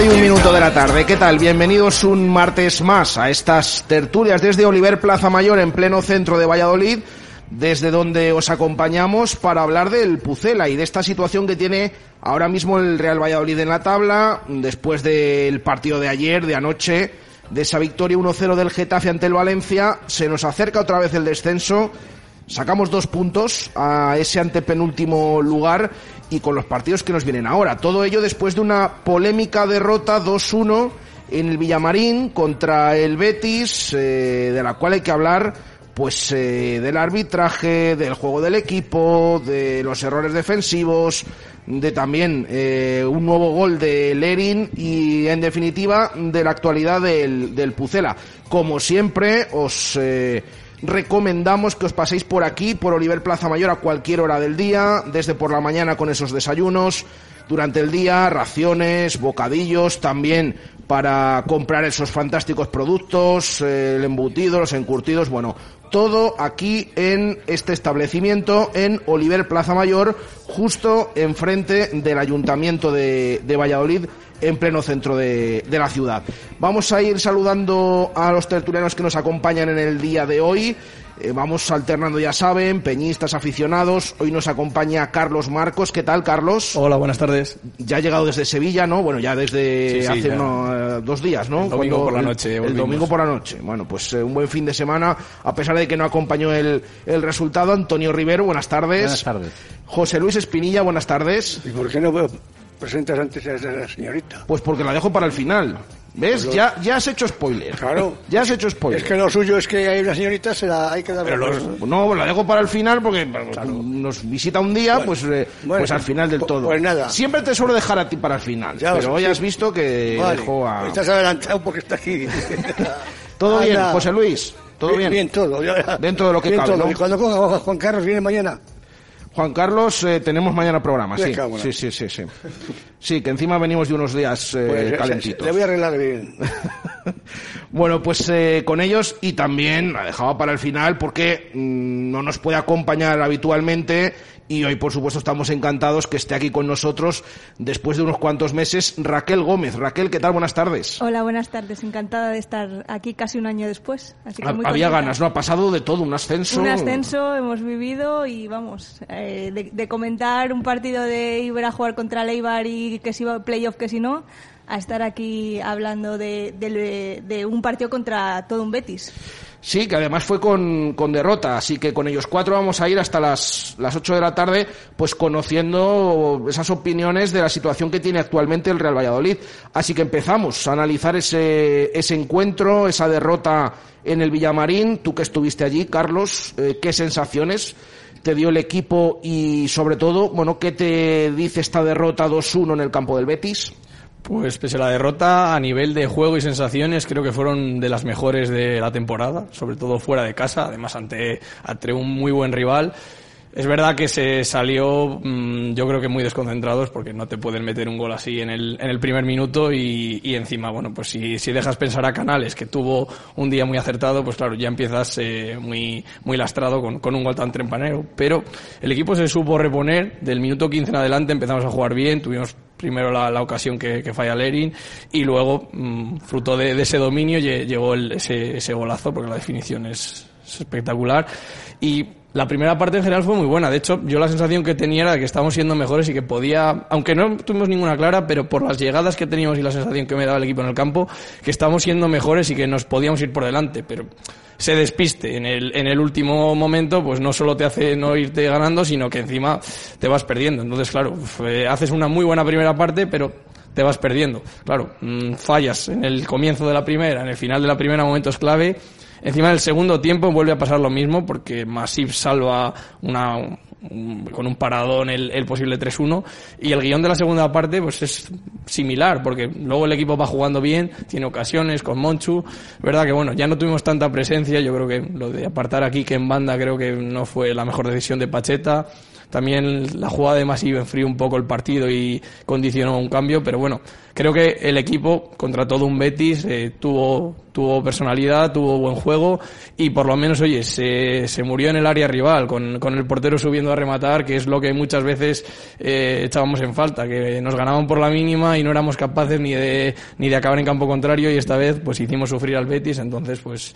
7 y un minuto de la tarde, ¿qué tal? Bienvenidos un martes más a estas tertulias desde Oliver Plaza Mayor en pleno centro de Valladolid, desde donde os acompañamos para hablar del Pucela y de esta situación que tiene ahora mismo el Real Valladolid en la tabla, después del partido de ayer, de anoche, de esa victoria 1-0 del Getafe ante el Valencia, se nos acerca otra vez el descenso. Sacamos dos puntos a ese antepenúltimo lugar y con los partidos que nos vienen ahora. Todo ello después de una polémica derrota 2-1 en el Villamarín contra el Betis, eh, de la cual hay que hablar pues eh, del arbitraje, del juego del equipo, de los errores defensivos, de también eh, un nuevo gol de Lerin y en definitiva de la actualidad del, del Pucela. Como siempre os eh, recomendamos que os paséis por aquí, por Oliver Plaza Mayor a cualquier hora del día, desde por la mañana con esos desayunos, durante el día, raciones, bocadillos, también para comprar esos fantásticos productos, eh, el embutido, los encurtidos, bueno, todo aquí en este establecimiento en Oliver Plaza Mayor, justo enfrente del Ayuntamiento de, de Valladolid, en pleno centro de, de la ciudad. Vamos a ir saludando a los tertulianos que nos acompañan en el día de hoy. Eh, vamos alternando, ya saben, peñistas, aficionados. Hoy nos acompaña Carlos Marcos. ¿Qué tal, Carlos? Hola, buenas tardes. Ya ha llegado desde Sevilla, ¿no? Bueno, ya desde Sí, sí, hace ya. uno, eh, dos días, ¿no? El domingo por la noche El, domingo por la noche. Bueno, pues eh, un buen fin de semana, a pesar de que no acompañó el, el resultado. Antonio Rivero, buenas tardes. Buenas tardes. José Luis Espinilla, buenas tardes. ¿Y por qué no presentas antes a esa señorita? Pues porque la dejo para el final. ¿Ves? Pues Ya, ya has hecho spoiler. Claro. Ya has hecho spoiler. Es que lo suyo es que hay una señorita, se la hay que dar No, la dejo para el final porque nos visita un día, Bueno, pues, eh, bueno, pues al final del pues- todo. pues nada. Siempre te suelo dejar a ti para el final, Ya, pero sí. hoy has visto que Vale, dejo a... Estás adelantado porque está aquí. Todo bien, Anda. José Luis, todo bien. Bien, todo. ya- Dentro de lo que bien cabe, todo. ¿no? Y cuando coja Juan Carlos viene mañana. Juan Carlos, eh, tenemos mañana programa, sí. Sí, sí, sí, sí. Sí, que encima venimos de unos días eh, Pues, calentitos. Le voy a arreglar bien. Bueno, pues eh, con ellos y también la dejaba para el final porque mm, no nos puede acompañar habitualmente y hoy por supuesto estamos encantados que esté aquí con nosotros después de unos cuantos meses Raquel Gómez. Raquel, ¿qué tal? Buenas tardes. Hola, buenas tardes. Encantada de estar aquí casi un año después. Así que muy Había contenta. ganas, ¿no? Ha pasado de todo, un ascenso. Un ascenso hemos vivido y vamos, eh, de, de comentar un partido de Iber a jugar contra Leibar y que si va a playoff, que si no, a estar aquí hablando de, de- de un partido contra todo un Betis. Sí, que además fue con, con derrota, así que con ellos cuatro vamos a ir hasta las, las 8 de la tarde, pues conociendo esas opiniones de la situación que tiene actualmente el Real Valladolid. Así que empezamos a analizar ese, ese encuentro, esa derrota en el Villamarín. Tú que estuviste allí, Carlos, eh, ¿qué sensaciones te dio el equipo y sobre todo, bueno, qué te dice esta derrota 2-1 en el campo del Betis? Pues pese a la derrota, a nivel de juego y sensaciones, creo que fueron de las mejores de la temporada, sobre todo fuera de casa, además ante, ante un muy buen rival. Es verdad que se salió, mm, yo creo que muy desconcentrados, porque no te pueden meter un gol así en el, en el primer minuto y, y encima, bueno, pues si, si dejas pensar a Canales, que tuvo un día muy acertado, pues claro, ya empiezas eh, muy, muy lastrado con, con un gol tan trempanero. Pero el equipo se supo reponer, del minuto 15 en adelante empezamos a jugar bien, tuvimos primero la, la ocasión que, falla Lerin y luego, mm, fruto de, ese dominio, lle- llegó ese, ese golazo, porque la definición es, es espectacular. Y la primera parte en general fue muy buena. De hecho, yo la sensación que tenía era de que estábamos siendo mejores y que podía, aunque no tuvimos ninguna clara, pero por las llegadas que teníamos y la sensación que me daba el equipo en el campo, que estábamos siendo mejores y que nos podíamos ir por delante. Pero se despiste en el, en el último momento, pues no solo te hace no irte ganando, sino que encima te vas perdiendo. Entonces, claro, fue- haces una muy buena primera parte, pero te vas perdiendo. Claro, mm, fallas en el comienzo de la primera, en el final de la primera, momentos clave. Encima en el segundo tiempo vuelve a pasar lo mismo porque Masip salva una, un- con un paradón el, el posible 3-1 y el guion de la segunda parte pues es similar porque luego el equipo va jugando bien, tiene ocasiones con Monchu, verdad que bueno, ya no tuvimos tanta presencia, yo creo que lo de apartar aquí que en banda creo que no fue la mejor decisión de Pacheta, también la jugada de Masip enfrió un poco el partido y condicionó un cambio, pero bueno, creo que el equipo, contra todo un Betis, eh, tuvo, tuvo personalidad, tuvo buen juego y por lo menos, oye, se, se murió en el área rival, con, con el portero subiendo a rematar, que es lo que muchas veces eh, echábamos en falta, que nos ganaban por la mínima y no éramos capaces ni de, ni de acabar en campo contrario y esta vez pues hicimos sufrir al Betis, entonces pues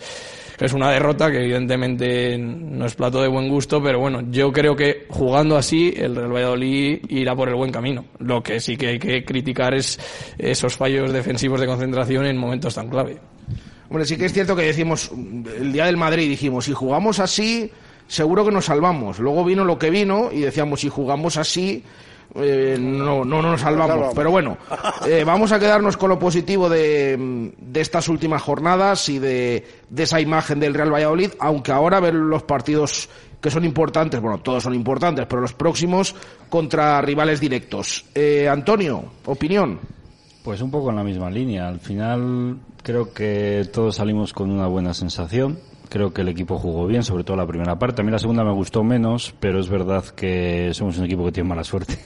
es una derrota que evidentemente no es plato de buen gusto, pero bueno, yo creo que jugando así el Real Valladolid irá por el buen camino. Lo que sí que hay que criticar es esos fallos defensivos de concentración en momentos tan clave. Hombre, sí que es cierto que decimos, el día del Madrid dijimos, si jugamos así, seguro que nos salvamos. Luego vino lo que vino y decíamos, si jugamos así, eh, no, no nos salvamos. Pero bueno, eh, vamos a quedarnos con lo positivo de, de estas últimas jornadas y de, de esa imagen del Real Valladolid, aunque ahora ver los partidos que son importantes, bueno, todos son importantes, pero los próximos contra rivales directos. Eh, Antonio, opinión. Pues un poco en la misma línea. Al final creo que todos salimos con una buena sensación. Creo que el equipo jugó bien, sobre todo la primera parte. A mí la segunda me gustó menos, pero es verdad que somos un equipo que tiene mala suerte.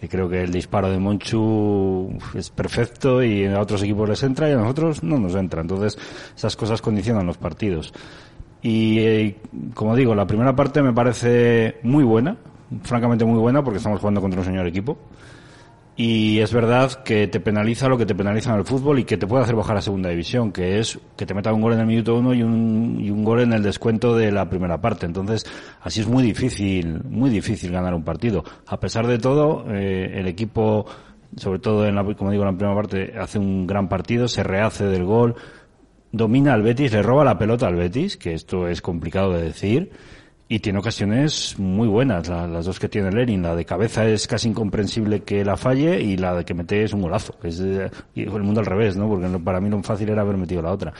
Y creo que el disparo de Monchu es perfecto y a otros equipos les entra y a nosotros no nos entra. Entonces, esas cosas condicionan los partidos. Y eh, como digo, la primera parte me parece muy buena, francamente muy buena, porque estamos jugando contra un señor equipo. Y es verdad que te penaliza lo que te penaliza en el fútbol y que te puede hacer bajar a segunda división, que es que te meta un gol en el minuto uno y un, y un gol en el descuento de la primera parte. Entonces, así es muy difícil, muy difícil ganar un partido. A pesar de todo, eh, el equipo, sobre todo en la, como digo, en la primera parte, hace un gran partido, se rehace del gol, domina al Betis, le roba la pelota al Betis, que esto es complicado de decir, y tiene ocasiones muy buenas, la- las dos que tiene Lenin. La de cabeza es casi incomprensible que la falle y la de que mete es un golazo. Es eh, el mundo al revés, ¿no? Porque para mí lo fácil era haber metido la otra.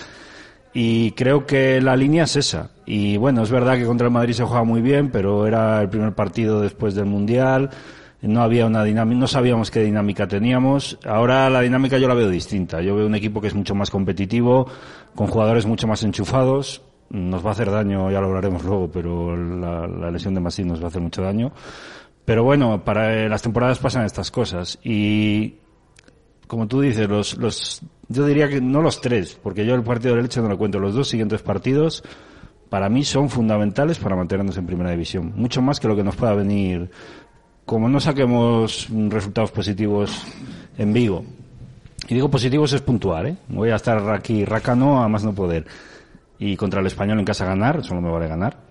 Y creo que la línea es esa. Y bueno, es verdad que contra el Madrid se juega muy bien, pero era el primer partido después del Mundial. No había una dinámica, no sabíamos qué dinámica teníamos. Ahora la dinámica yo la veo distinta. Yo veo un equipo que es mucho más competitivo, con jugadores mucho más enchufados. Nos va a hacer daño, ya lo hablaremos luego, pero la, lesión de Masí nos va a hacer mucho daño. Pero bueno, para eh, las temporadas pasan estas cosas. Y como tú dices, los, los, yo diría que no los tres, porque yo el partido de leche no lo cuento. Los dos siguientes partidos, para mí son fundamentales para mantenernos en primera división. Mucho más que lo que nos pueda venir. Como no saquemos resultados positivos en Vigo. Y digo positivos es puntual, ¿eh? Voy a estar aquí racano a más no poder. Y contra el español en casa ganar, solo me vale ganar.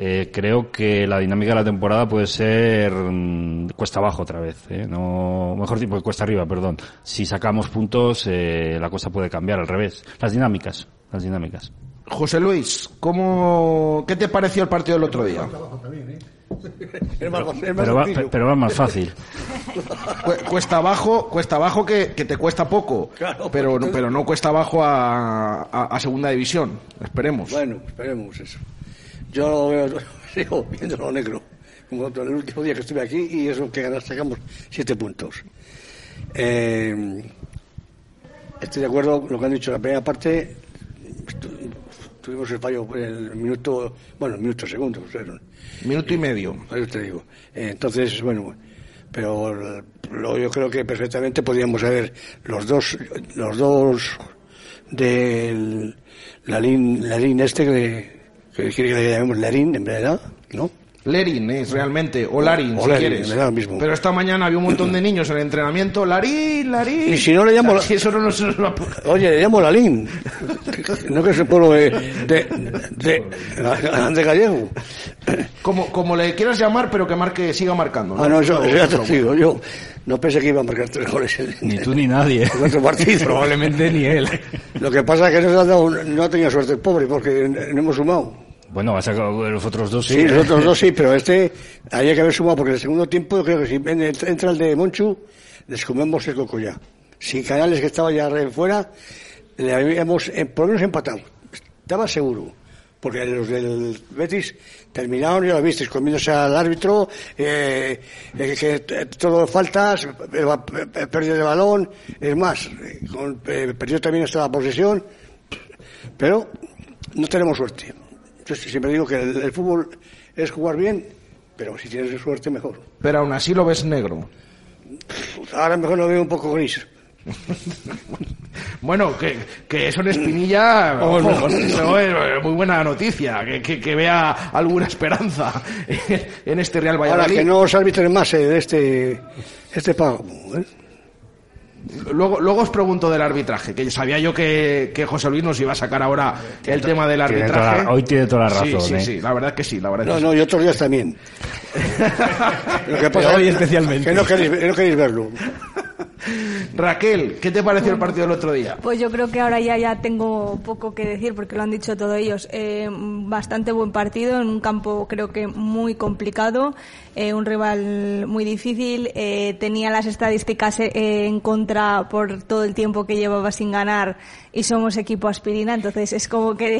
Eh, creo que la dinámica de la temporada puede ser mm, cuesta abajo otra vez, ¿eh? no mejor tipo cuesta arriba, perdón. Si sacamos puntos, eh, la cosa puede cambiar al revés. Las dinámicas, las dinámicas. José Luis, ¿cómo, ¿qué te pareció el partido del otro día? Es más, es más Pero va, sencillo. pero va más fácil. Cu- Cuesta abajo, cuesta abajo que, que te cuesta poco, Claro, pero, pues no, pero no cuesta abajo a, a- a segunda división. Esperemos. Bueno, esperemos eso. Yo lo veo, sigo viendo lo negro, como el último día que estuve aquí, y eso que ganas, sacamos siete puntos. Eh, estoy de acuerdo con lo que han dicho en la primera parte. estu- tuvimos el fallo en el minuto, bueno, minuto segundo, fueron. Minuto y medio. Te digo. Entonces, bueno, pero lo- yo creo que perfectamente podíamos haber los dos, los dos del Larín, Larín este que, que quiere que le llamemos Larín en verdad, ¿no? Lerin es realmente, o Larin, O si quieres. me da lo mismo. Pero esta mañana había un montón de niños en el entrenamiento. Larin, Larin. Y si no le llamo la- Si eso no nos lo... Oye, le llamo Lalín. No que es el pueblo de, de, de, de Gallego. Como, como le quieras llamar, pero que marque, siga marcando. Ah, no, eso, Eso- eso ya te lo digo. Yo no pensé que iba a marcar tres goles en, Ni tú ni nadie. en otro partido. Probablemente ni él. Lo que pasa es que no, se ha dado, no ha tenido suerte el pobre porque no hemos sumado. Bueno, ha sacado los otros dos, sí. Sí, los otros dos sí, pero este había que haber sumado porque en el segundo tiempo creo que si en- entra el de Monchu, les comemos el coco ya. Si Canales que estaba ya fuera, le habíamos eh, por lo menos empatado. Estaba seguro. Porque los del Betis terminaron, ya lo visteis, comiéndose al árbitro, eh, eh, que todo faltas, eh, eh, pérdida de balón, es más, con- perdió también hasta la posesión, pero no tenemos suerte. Yo siempre digo que el, el fútbol es jugar bien, pero si tienes suerte, mejor. Pero aún así lo ves negro. Ahora mejor lo veo un poco gris. Bueno, que, que eso en Espinilla Oh, ojo, eso es muy buena noticia, que, que, que vea alguna esperanza en este Real Ahora Valladolid. que no os arbitren más eh, de este, este pago. ¿eh? Luego, luego os pregunto del arbitraje, que sabía yo que, que José Luis nos iba a sacar ahora el tema del Tiene arbitraje. toda la- hoy tiene toda la razón, Sí, ¿eh? sí, la verdad que sí, la verdad que No, sí. no, y otros días también. Lo que pasa Pero hoy es especialmente. que no queréis, que no queréis verlo. Raquel, ¿qué te pareció el partido del otro día? Pues yo creo que ahora ya, ya tengo poco que decir porque lo han dicho todos ellos. Eh, bastante buen partido en un campo creo que muy complicado, eh, un rival muy difícil. eh, tenía las estadísticas eh, en contra por todo el tiempo que llevaba sin ganar y somos equipo aspirina, entonces es como que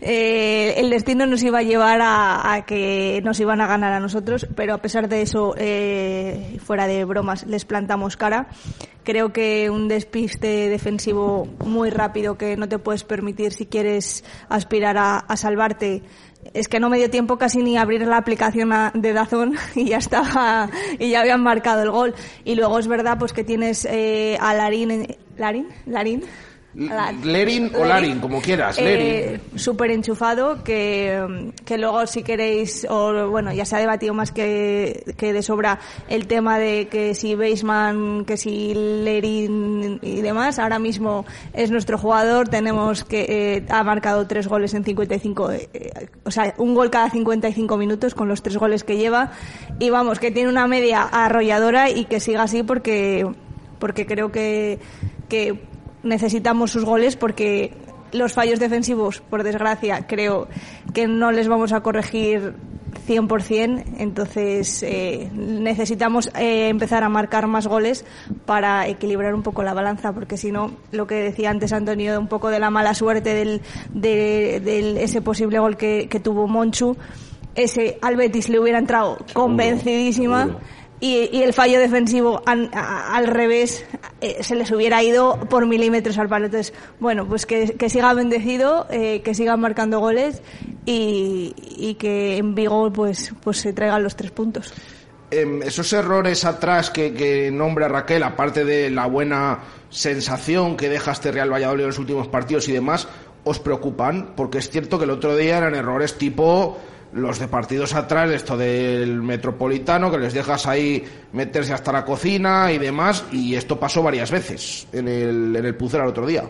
el destino nos iba a llevar a, a que nos iban a ganar a nosotros, pero a pesar de eso, fuera de bromas, les plantamos cara. Creo que un despiste defensivo muy rápido que no te puedes permitir si quieres aspirar a, salvarte. Es que no me dio tiempo casi ni abrir la aplicación de Dazón y ya estaba y ya habían marcado el gol. Y luego es verdad pues que tienes eh, a Larín, Larín, Larín, La- Lerin o Larin, como quieras, eh, súper enchufado que, que luego si queréis o bueno ya se ha debatido más que, que de sobra el tema de que si Beisman que si Lerin y demás ahora mismo es nuestro jugador tenemos que eh, ha marcado tres goles en 55 eh, eh, o sea un gol cada 55 minutos con los tres goles que lleva. Y vamos que tiene una media arrolladora y que siga así porque porque creo que que necesitamos sus goles porque los fallos defensivos, por desgracia, creo que no les vamos a corregir 100%, entonces eh, necesitamos eh, empezar a marcar más goles para equilibrar un poco la balanza, porque si no, lo que decía antes Antonio, un poco de la mala suerte del, de, del- ese posible gol que, que tuvo Monchu, ese al Betis le hubiera entrado convencidísima y, el fallo defensivo an- a- al revés eh, se les hubiera ido por milímetros al palo. Entonces, bueno, pues que, que siga bendecido, eh, que siga marcando goles y, y que en Vigo pues, pues se traigan los tres puntos. Em, esos errores atrás que, que nombra Raquel, aparte de la buena sensación que deja este Real Valladolid en los últimos partidos y demás, os preocupan, porque es cierto que el otro día eran errores tipo los de partidos atrás, esto del metropolitano, que les dejas ahí meterse hasta la cocina y demás, y esto pasó varias veces en el, en el el otro día.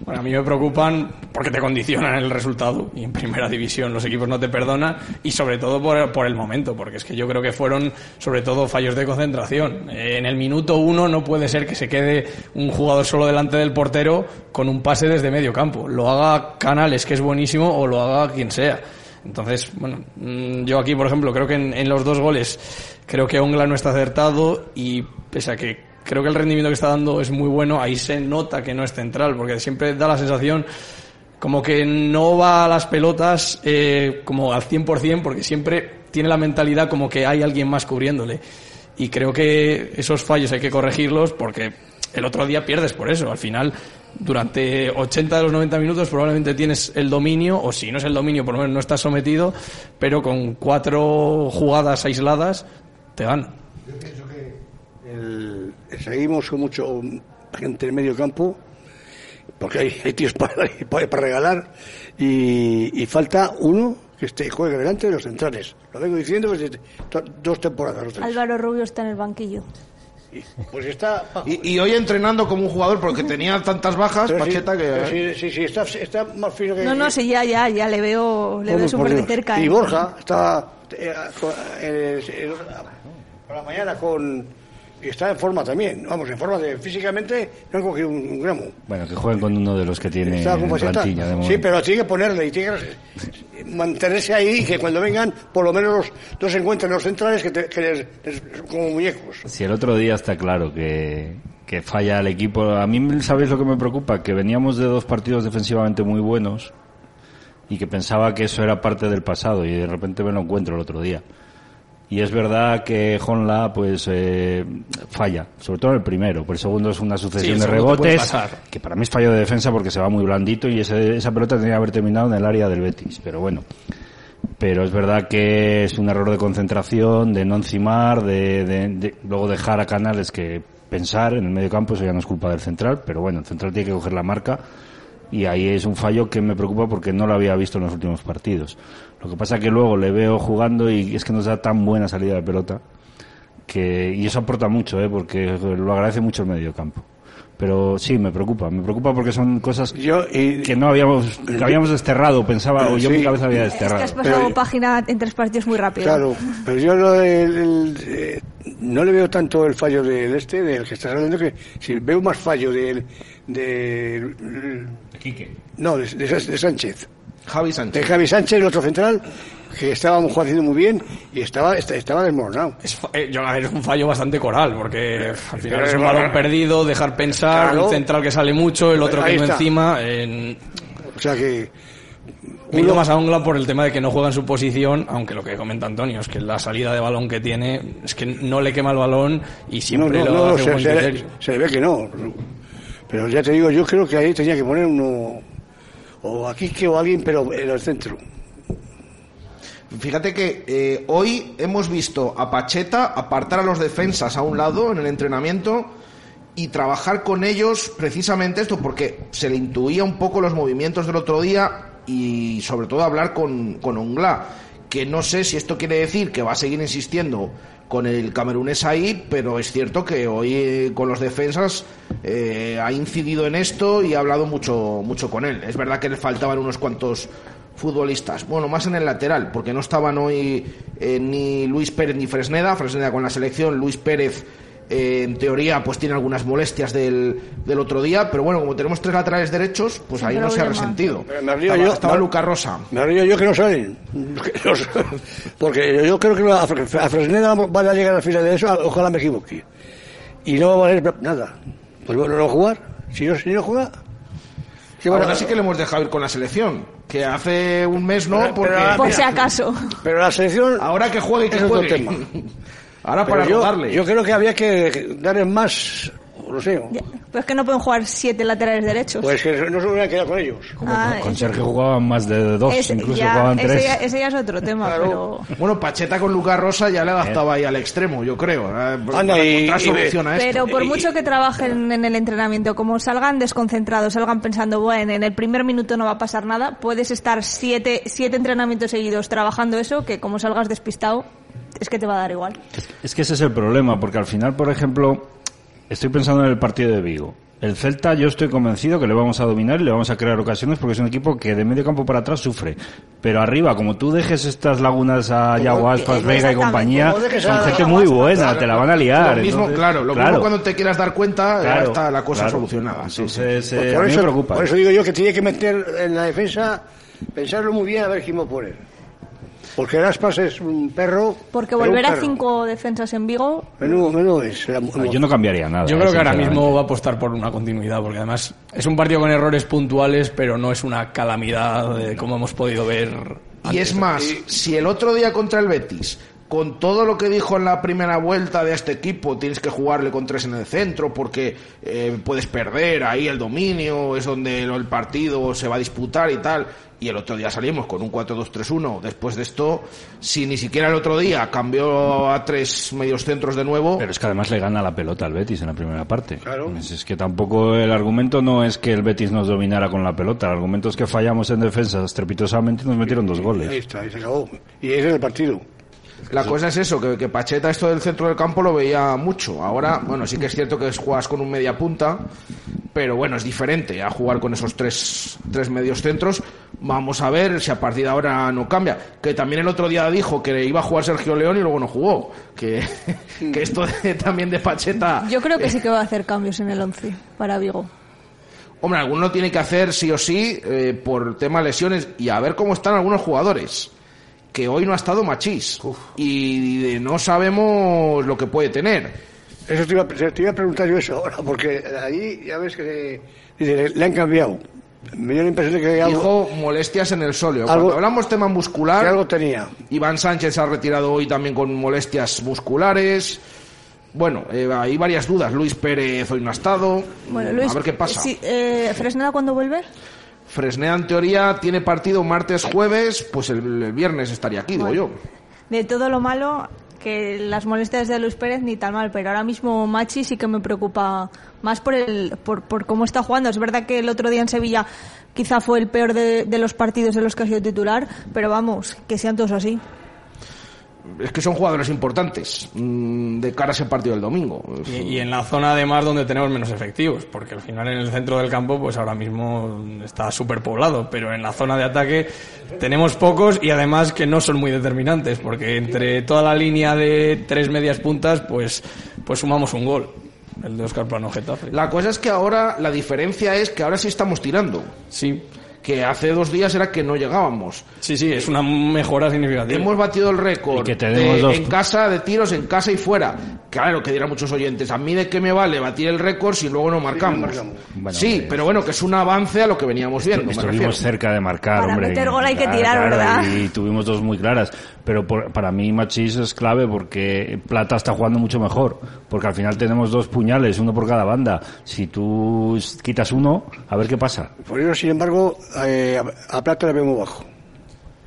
Bueno, a mí me preocupan porque te condicionan el resultado y en primera división los equipos no te perdonan y sobre todo por, por el momento, porque es que yo creo que fueron sobre todo fallos de concentración. Eh, En el minuto uno no puede ser que se quede un jugador solo delante del portero con un pase desde medio campo. Lo haga Canales, que es buenísimo, o lo haga quien sea. Entonces, bueno, mm, yo aquí, por ejemplo, creo que en, los dos goles, creo que Ongla no está acertado y pese a que creo que el rendimiento que está dando es muy bueno, ahí se nota que no es central, porque siempre da la sensación como que no va a las pelotas eh, como al 100%, porque siempre tiene la mentalidad como que hay alguien más cubriéndole. Y creo que esos fallos hay que corregirlos porque el otro día pierdes por eso. Al final durante 80 de los 90 minutos probablemente tienes el dominio, o si no es el dominio, por lo menos no estás sometido, pero con cuatro jugadas aisladas te gana. Yo pienso que el- seguimos con mucho gente en medio campo, porque hay, hay tíos para, para, regalar, y, y falta uno que esté juegue delante de los centrales. Lo vengo diciendo desde dos temporadas tres. Álvaro Rubio está en el banquillo. Pues está. Y, y hoy entrenando como un jugador porque tenía tantas bajas, Pero sí, Pacheta, pero que... sí, sí, sí, está, está más fino que. No, no, sí, ya, ya, ya le veo, le veo súper de cerca. Y ¿eh? Borja está eh, con- eh, eh, por la mañana con. Y está en forma también, vamos, en forma de. Físicamente no han cogido un, un gramo. Bueno, que jueguen con uno de los que tiene Está en plantilla. de Sí, pero tiene que ponerle y tiene que mantenerse ahí y que cuando vengan, por lo menos los dos encuentren los centrales que, te- que les, les- como muñecos. Si el otro día está claro que, que falla el equipo. A mí, ¿sabéis lo que me preocupa? Que veníamos de dos partidos defensivamente muy buenos y que pensaba que eso era parte del pasado y de repente me lo encuentro el otro día. Y es verdad que Honla pues eh, falla, sobre todo en el primero. Por el segundo es una sucesión Sí, de rebotes, que para mí es fallo de defensa porque se va muy blandito y ese- esa pelota tenía que haber terminado en el área del Betis. Pero bueno, pero es verdad que es un error de concentración, de no encimar, de, de- de luego dejar a Canales que pensar en el medio campo, eso ya no es culpa del central, pero bueno, el central tiene que coger la marca y ahí es un fallo que me preocupa porque no lo había visto en los últimos partidos. Lo que pasa que luego le veo jugando y es que nos da tan buena salida de pelota que y eso aporta mucho, ¿eh? porque lo agradece mucho el medio campo. Pero sí, me preocupa, me preocupa porque son cosas que no habíamos, que habíamos desterrado, pensaba, o yo en mi Sí. cabeza había Es que desterrado. has pasado página en tres partidos muy rápido. Claro, pero yo lo del- el- eh, no le veo tanto el fallo del este, del que estás hablando, que si veo más fallo del. De, No, de, de- de Sánchez. Javi Sánchez. De Javi Sánchez, el otro central, que estábamos jugando muy bien y estaba, est- estaba desmoronado. Es, eh, yo, a ver, es un fallo bastante coral, porque al final es un balón perdido, dejar pensar, Claro. un central que sale mucho, el otro Ahí que no encima. en- O sea que. Me he ido más a Ongla por el tema de que no juega en su posición, aunque lo que comenta Antonio es que la salida de balón que tiene es que no le quema el balón y siempre no, no, lo no, hace se, buen se- se le ve que no. Pero ya te digo, yo creo que ahí tenía que poner uno. O aquí que o alguien, pero en el centro. Fíjate que eh, hoy hemos visto a Pacheta apartar a los defensas a un lado en el entrenamiento y trabajar con ellos precisamente esto, porque se le intuía un poco los movimientos del otro día y sobre todo hablar con, con Ongla, que no sé si esto quiere decir que va a seguir insistiendo con el camerunés ahí, pero es cierto que hoy eh, con los defensas eh, ha incidido en esto y ha hablado mucho, mucho con él. Es verdad que le faltaban unos cuantos futbolistas. Bueno, más en el lateral, porque no estaban hoy eh, ni Luis Pérez ni Fresneda. Fresneda con la selección, Luis Pérez eh, en teoría pues tiene algunas molestias del, del otro día, pero bueno, como tenemos tres laterales derechos, pues ahí no se ha resentido. Me río estaba yo- estaba me- Luca Rosa. Me río yo que no salen. Que no salen. Porque yo creo que a a Fresneda van a llegar al final de eso, ojalá me equivoque. Y no va a valer nada. Pues bueno, no jugar. Si no, si no juega. ¿qué van a- Ahora sí que le hemos dejado ir con la selección, que hace un mes no, Pero- porque... pero- Por si acaso. Pero la selección. Ahora que juegue y que es otro juegue. tema. Ahora Pero para yo, yo creo que había que darle más. No sé. Pero es que no pueden jugar siete laterales derechos. Pues que no se hubieran quedado con ellos. Ah, Con Sergio jugaban más de dos, ese incluso ya- jugaban ese tres. ya- ese ya es otro tema, pero... Bueno, Pacheta con Lucas Rosa ya le adaptaba ahí al extremo, yo creo. eh, Anda, y- encontrar y- solución a esto. Pero por mucho que trabajen en el entrenamiento, como salgan desconcentrados, salgan pensando, bueno, en el primer minuto no va a pasar nada, puedes estar siete, siete entrenamientos seguidos trabajando eso, que como salgas despistado, es que te va a dar igual. Es que ese es el problema, porque al final, por ejemplo, estoy pensando en el partido de Vigo. El Celta yo estoy convencido que le vamos a dominar y le vamos a crear ocasiones porque es un equipo que de medio campo para atrás sufre. Pero arriba, como tú dejes estas lagunas a Yago Aspas, Vega y compañía, son gente muy buena, claro. te la van a liar. Lo mismo, entonces, claro, lo mismo cuando te quieras dar cuenta, ya está la cosa claro. solucionada. Sí, sí. Entonces, eh, por, eso, me preocupa. por eso digo yo que tiene que meter en la defensa, pensarlo muy bien a ver quién va a poner. Porque el Aspas es un perro. Porque volver a cinco defensas en Vigo, Menudo, menudo es. Ah, Yo no cambiaría nada. Yo eh, creo que ahora mismo va a apostar por una continuidad, porque además es un partido con errores puntuales, pero no es una calamidad de como hemos podido ver. Y es más, si el otro día contra el Betis con todo lo que dijo en la primera vuelta de este equipo, tienes que jugarle con tres en el centro porque eh, puedes perder ahí el dominio, es donde el partido se va a disputar y tal. Y el otro día salimos con un 4-2-3-1. Después de esto, si ni siquiera el otro día cambió a tres medios centros de nuevo. Pero es que además le gana la pelota al Betis en la primera parte. Claro. Es, es que tampoco el argumento no es que el Betis nos dominara con la pelota. El argumento es que fallamos en defensa estrepitosamente y nos metieron dos Ahí goles. está, ahí se acabó. Y ese es el partido. La cosa es eso, que, que Pacheta esto del centro del campo lo veía mucho. Ahora, bueno, sí que es cierto que juegas con un media punta, pero bueno, es diferente a jugar con esos tres, tres medios centros. Vamos a ver si a partir de ahora no cambia. Que también el otro día dijo que iba a jugar Sergio León y luego no jugó. Que, que esto de- también de Pacheta... Yo creo que sí que va a hacer cambios en el 11 para Vigo. Hombre, alguno lo tiene que hacer sí o sí eh, por tema lesiones y a ver cómo están algunos jugadores. Que hoy no ha estado Machís y eh, no sabemos lo que puede tener. Eso te iba, a- te iba a preguntar yo eso ahora, porque allí ya ves que le, le han cambiado. Me dio la impresión de que algo, Dijo molestias en el sóleo. Algo- Cuando hablamos tema muscular, que algo tenía. Iván Sánchez se ha retirado hoy también con molestias musculares. Bueno, eh, hay varias dudas. Luis Pérez hoy no ha estado. Bueno, Luis, a ver qué pasa. sí, eh, ¿Fresneda cuándo vuelve? Fresneda, en teoría, tiene partido martes, jueves. Pues el, el viernes estaría aquí, digo yo. De todo lo malo, que las molestias de Luis Pérez ni tan mal, pero ahora mismo Machi sí que me preocupa más por el por, por cómo está jugando. Es verdad que el otro día en Sevilla quizá fue el peor de, de los partidos en los que ha sido titular, pero vamos, que sean todos así. Es que son jugadores importantes mm, de cara a ese partido del domingo. Y, y en la zona además donde tenemos menos efectivos, porque al final en el centro del campo pues ahora mismo está súper poblado, pero en la zona de ataque tenemos pocos y además que no son muy determinantes, porque entre toda la línea de tres medias puntas pues, pues sumamos un gol, el de Oscar Plano Getafe. La cosa es que ahora la diferencia es que ahora sí estamos tirando. Sí, Que hace dos días era que no llegábamos. sí, sí, es una mejora significativa. Hemos batido el récord Y que de- dos- en casa de tiros, en casa y fuera. Claro, que dirán muchos oyentes, a mí de qué me vale batir el récord si luego no marcamos. marcamos. Bueno, sí, pero bueno, que es un avance a lo que veníamos viendo. me Estuvimos refiero. cerca de marcar, Para hombre. meter gol hay que tirar, claro, ¿verdad? Y tuvimos dos muy claras. Pero por- para mí Machís es clave porque Plata está jugando mucho mejor. Porque al final tenemos dos puñales, uno por cada banda. Si tú quitas uno, a ver qué pasa. Por eso, sin embargo, eh, a, Plata le veo muy bajo.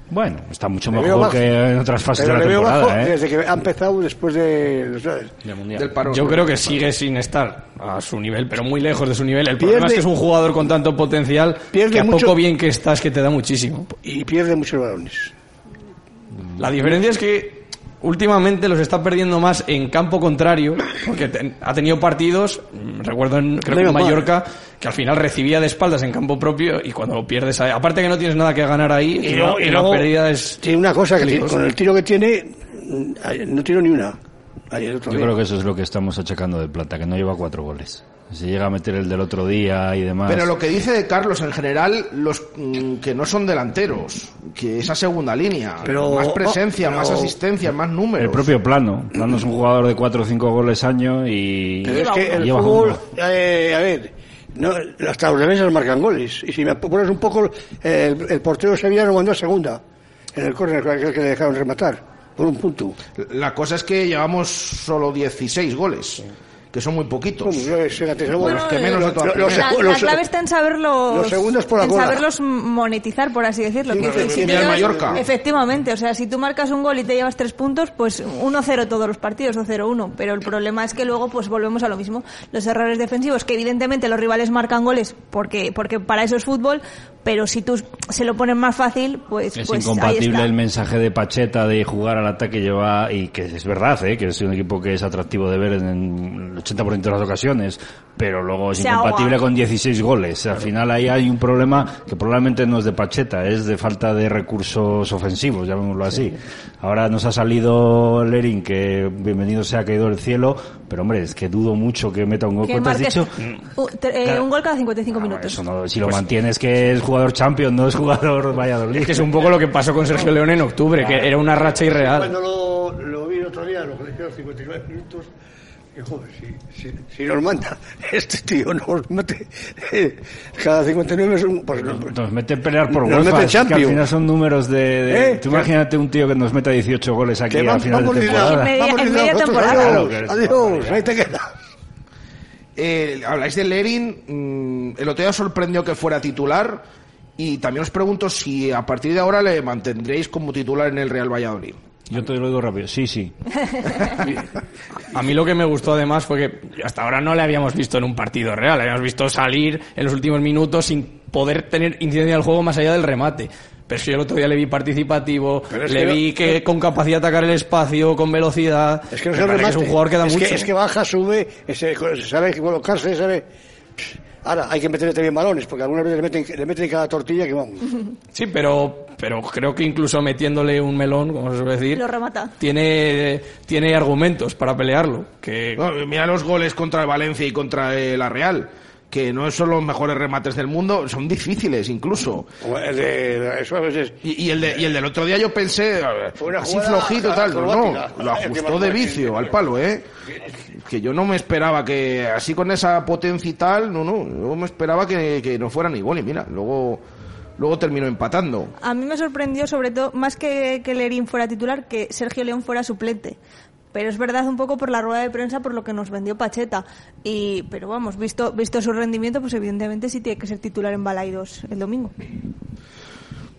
Bueno, está mucho mejor bajo. que en otras fases Pero de la le veo temporada, bajo ¿eh? desde que ha empezado después de... ¿sabes? Del Mundial. Del. Yo creo que sigue sin estar a su nivel, pero muy lejos de su nivel. El problema es que es un jugador con tanto potencial Pierde que a mucho- poco bien que estás que te da muchísimo. Y pierde muchos balones. La diferencia es que últimamente los está perdiendo más en campo contrario, porque ten- ha tenido partidos, mm, recuerdo en, creo que en. Mallorca, que al final recibía de espaldas en campo propio y cuando lo pierdes, ahí- aparte que no tienes nada que ganar ahí, y, luego- la- y pérdida es... Tiene una cosa, que peligrosa. con el tiro que tiene, mm, no tiró ni una. Ayer otro Yo día. creo que eso es lo que estamos achacando de Plata, que no lleva cuatro goles. Si llega a meter el del otro día y demás. Pero lo que dice de Carlos, en general, los mm, que no son delanteros, que esa segunda línea, Pero- más presencia, pero- más asistencia, más números. El propio Plano. Plano es un jugador de cuatro o cinco goles año y... Pero es que el fútbol, eh, a ver, no, hasta los defensas marcan goles. Y si me pones un poco, eh, el, el portero sevillano mandó a segunda en el córner que, que le dejaron rematar por un punto. La cosa es que llevamos solo 16 goles, que son muy poquitos. ¿Cómo? Yo, fíjate, somos Bueno, los que menos de toda lo- los- primera. La, los- la clave está en saberlos, los segundos por la en saberlos monetizar, por así decirlo. Sí, pero decir, si Mallorca. Efectivamente, o sea, si tú marcas un gol y te llevas tres puntos, pues 1-0 todos los partidos o 0-1. Pero el problema es que luego pues volvemos a lo mismo. Los errores defensivos, que evidentemente los rivales marcan goles porque, porque para eso es fútbol, pero si tú se lo pones más fácil, pues, Es pues incompatible el mensaje de Pacheta de jugar al ataque lleva y que es verdad, ¿eh? que es un equipo que es atractivo de ver en el 80% de las ocasiones, pero luego es Se incompatible ahoga. con 16 goles. Al final ahí hay un problema que probablemente no es de Pacheta, es de falta de recursos ofensivos, llamémoslo así. Ahora nos ha salido Lerin, que bienvenido sea ha caído del cielo, pero hombre, es que dudo mucho que meta un gol. ¿Cuánto has dicho? u- te- eh, un gol cada 55 Ah, minutos. eso no, si lo mantienes que es jugador champion, no es jugador Valladolid. Es que es un poco lo que pasó con Sergio León en octubre, que era una racha irreal. Cuando lo, lo vi el otro día, lo que le hicieron 59 minutos, Joder, si, si, si nos manda, este tío nos mete eh, cada 59 es un... Pues, Nos mete a pelear por Nos UEFA, mete que al final son números de... de- ¿Eh? Tú imagínate un tío que nos meta 18 goles aquí al vamos, final de temporada. media- vamos en liderando media nosotros, temporada. Adiós, ahí te queda. Eh, habláis de Lerin, mm, el otro día sorprendió que fuera titular y también os pregunto si a partir de ahora le mantendréis como titular en el Real Valladolid. Yo te lo digo rápido, sí, sí. A mí lo que me gustó además fue que hasta ahora no le habíamos visto en un partido real, le habíamos visto salir en los últimos minutos sin poder tener incidencia del juego más allá del remate. Pero es que yo el otro día le vi participativo, es le que no- vi que con capacidad de atacar el espacio, con velocidad. Es que no se parece que es remate. un jugador que da es mucho. Que, es que baja, sube, sabe colocarse, sabe... Ahora, hay que meterle también balones, porque algunas veces le meten, le meten cada tortilla que vamos. Sí, pero, pero creo que incluso metiéndole un melón, como se suele decir, Lo remata. tiene, tiene argumentos para pelearlo. Que mira los goles contra el Valencia y contra eh, la Real, que no son los mejores remates del mundo, son difíciles incluso. O el de, eso a veces... Y, y el de, y el del otro día yo pensé, ver, así flojito tal, no, lo ajustó de vicio al palo, ¿eh? Que yo no me esperaba que, así con esa potencia y tal, no, no, yo me esperaba que, que no fuera ni gol y mira, luego, luego terminó empatando. A mí me sorprendió, sobre todo, más que que Lerín fuera titular, que Sergio León fuera suplente. Pero es verdad un poco por la rueda de prensa, por lo que nos vendió Pacheta. Y, pero vamos, visto, visto su rendimiento, pues evidentemente sí tiene que ser titular en Balaidos el domingo.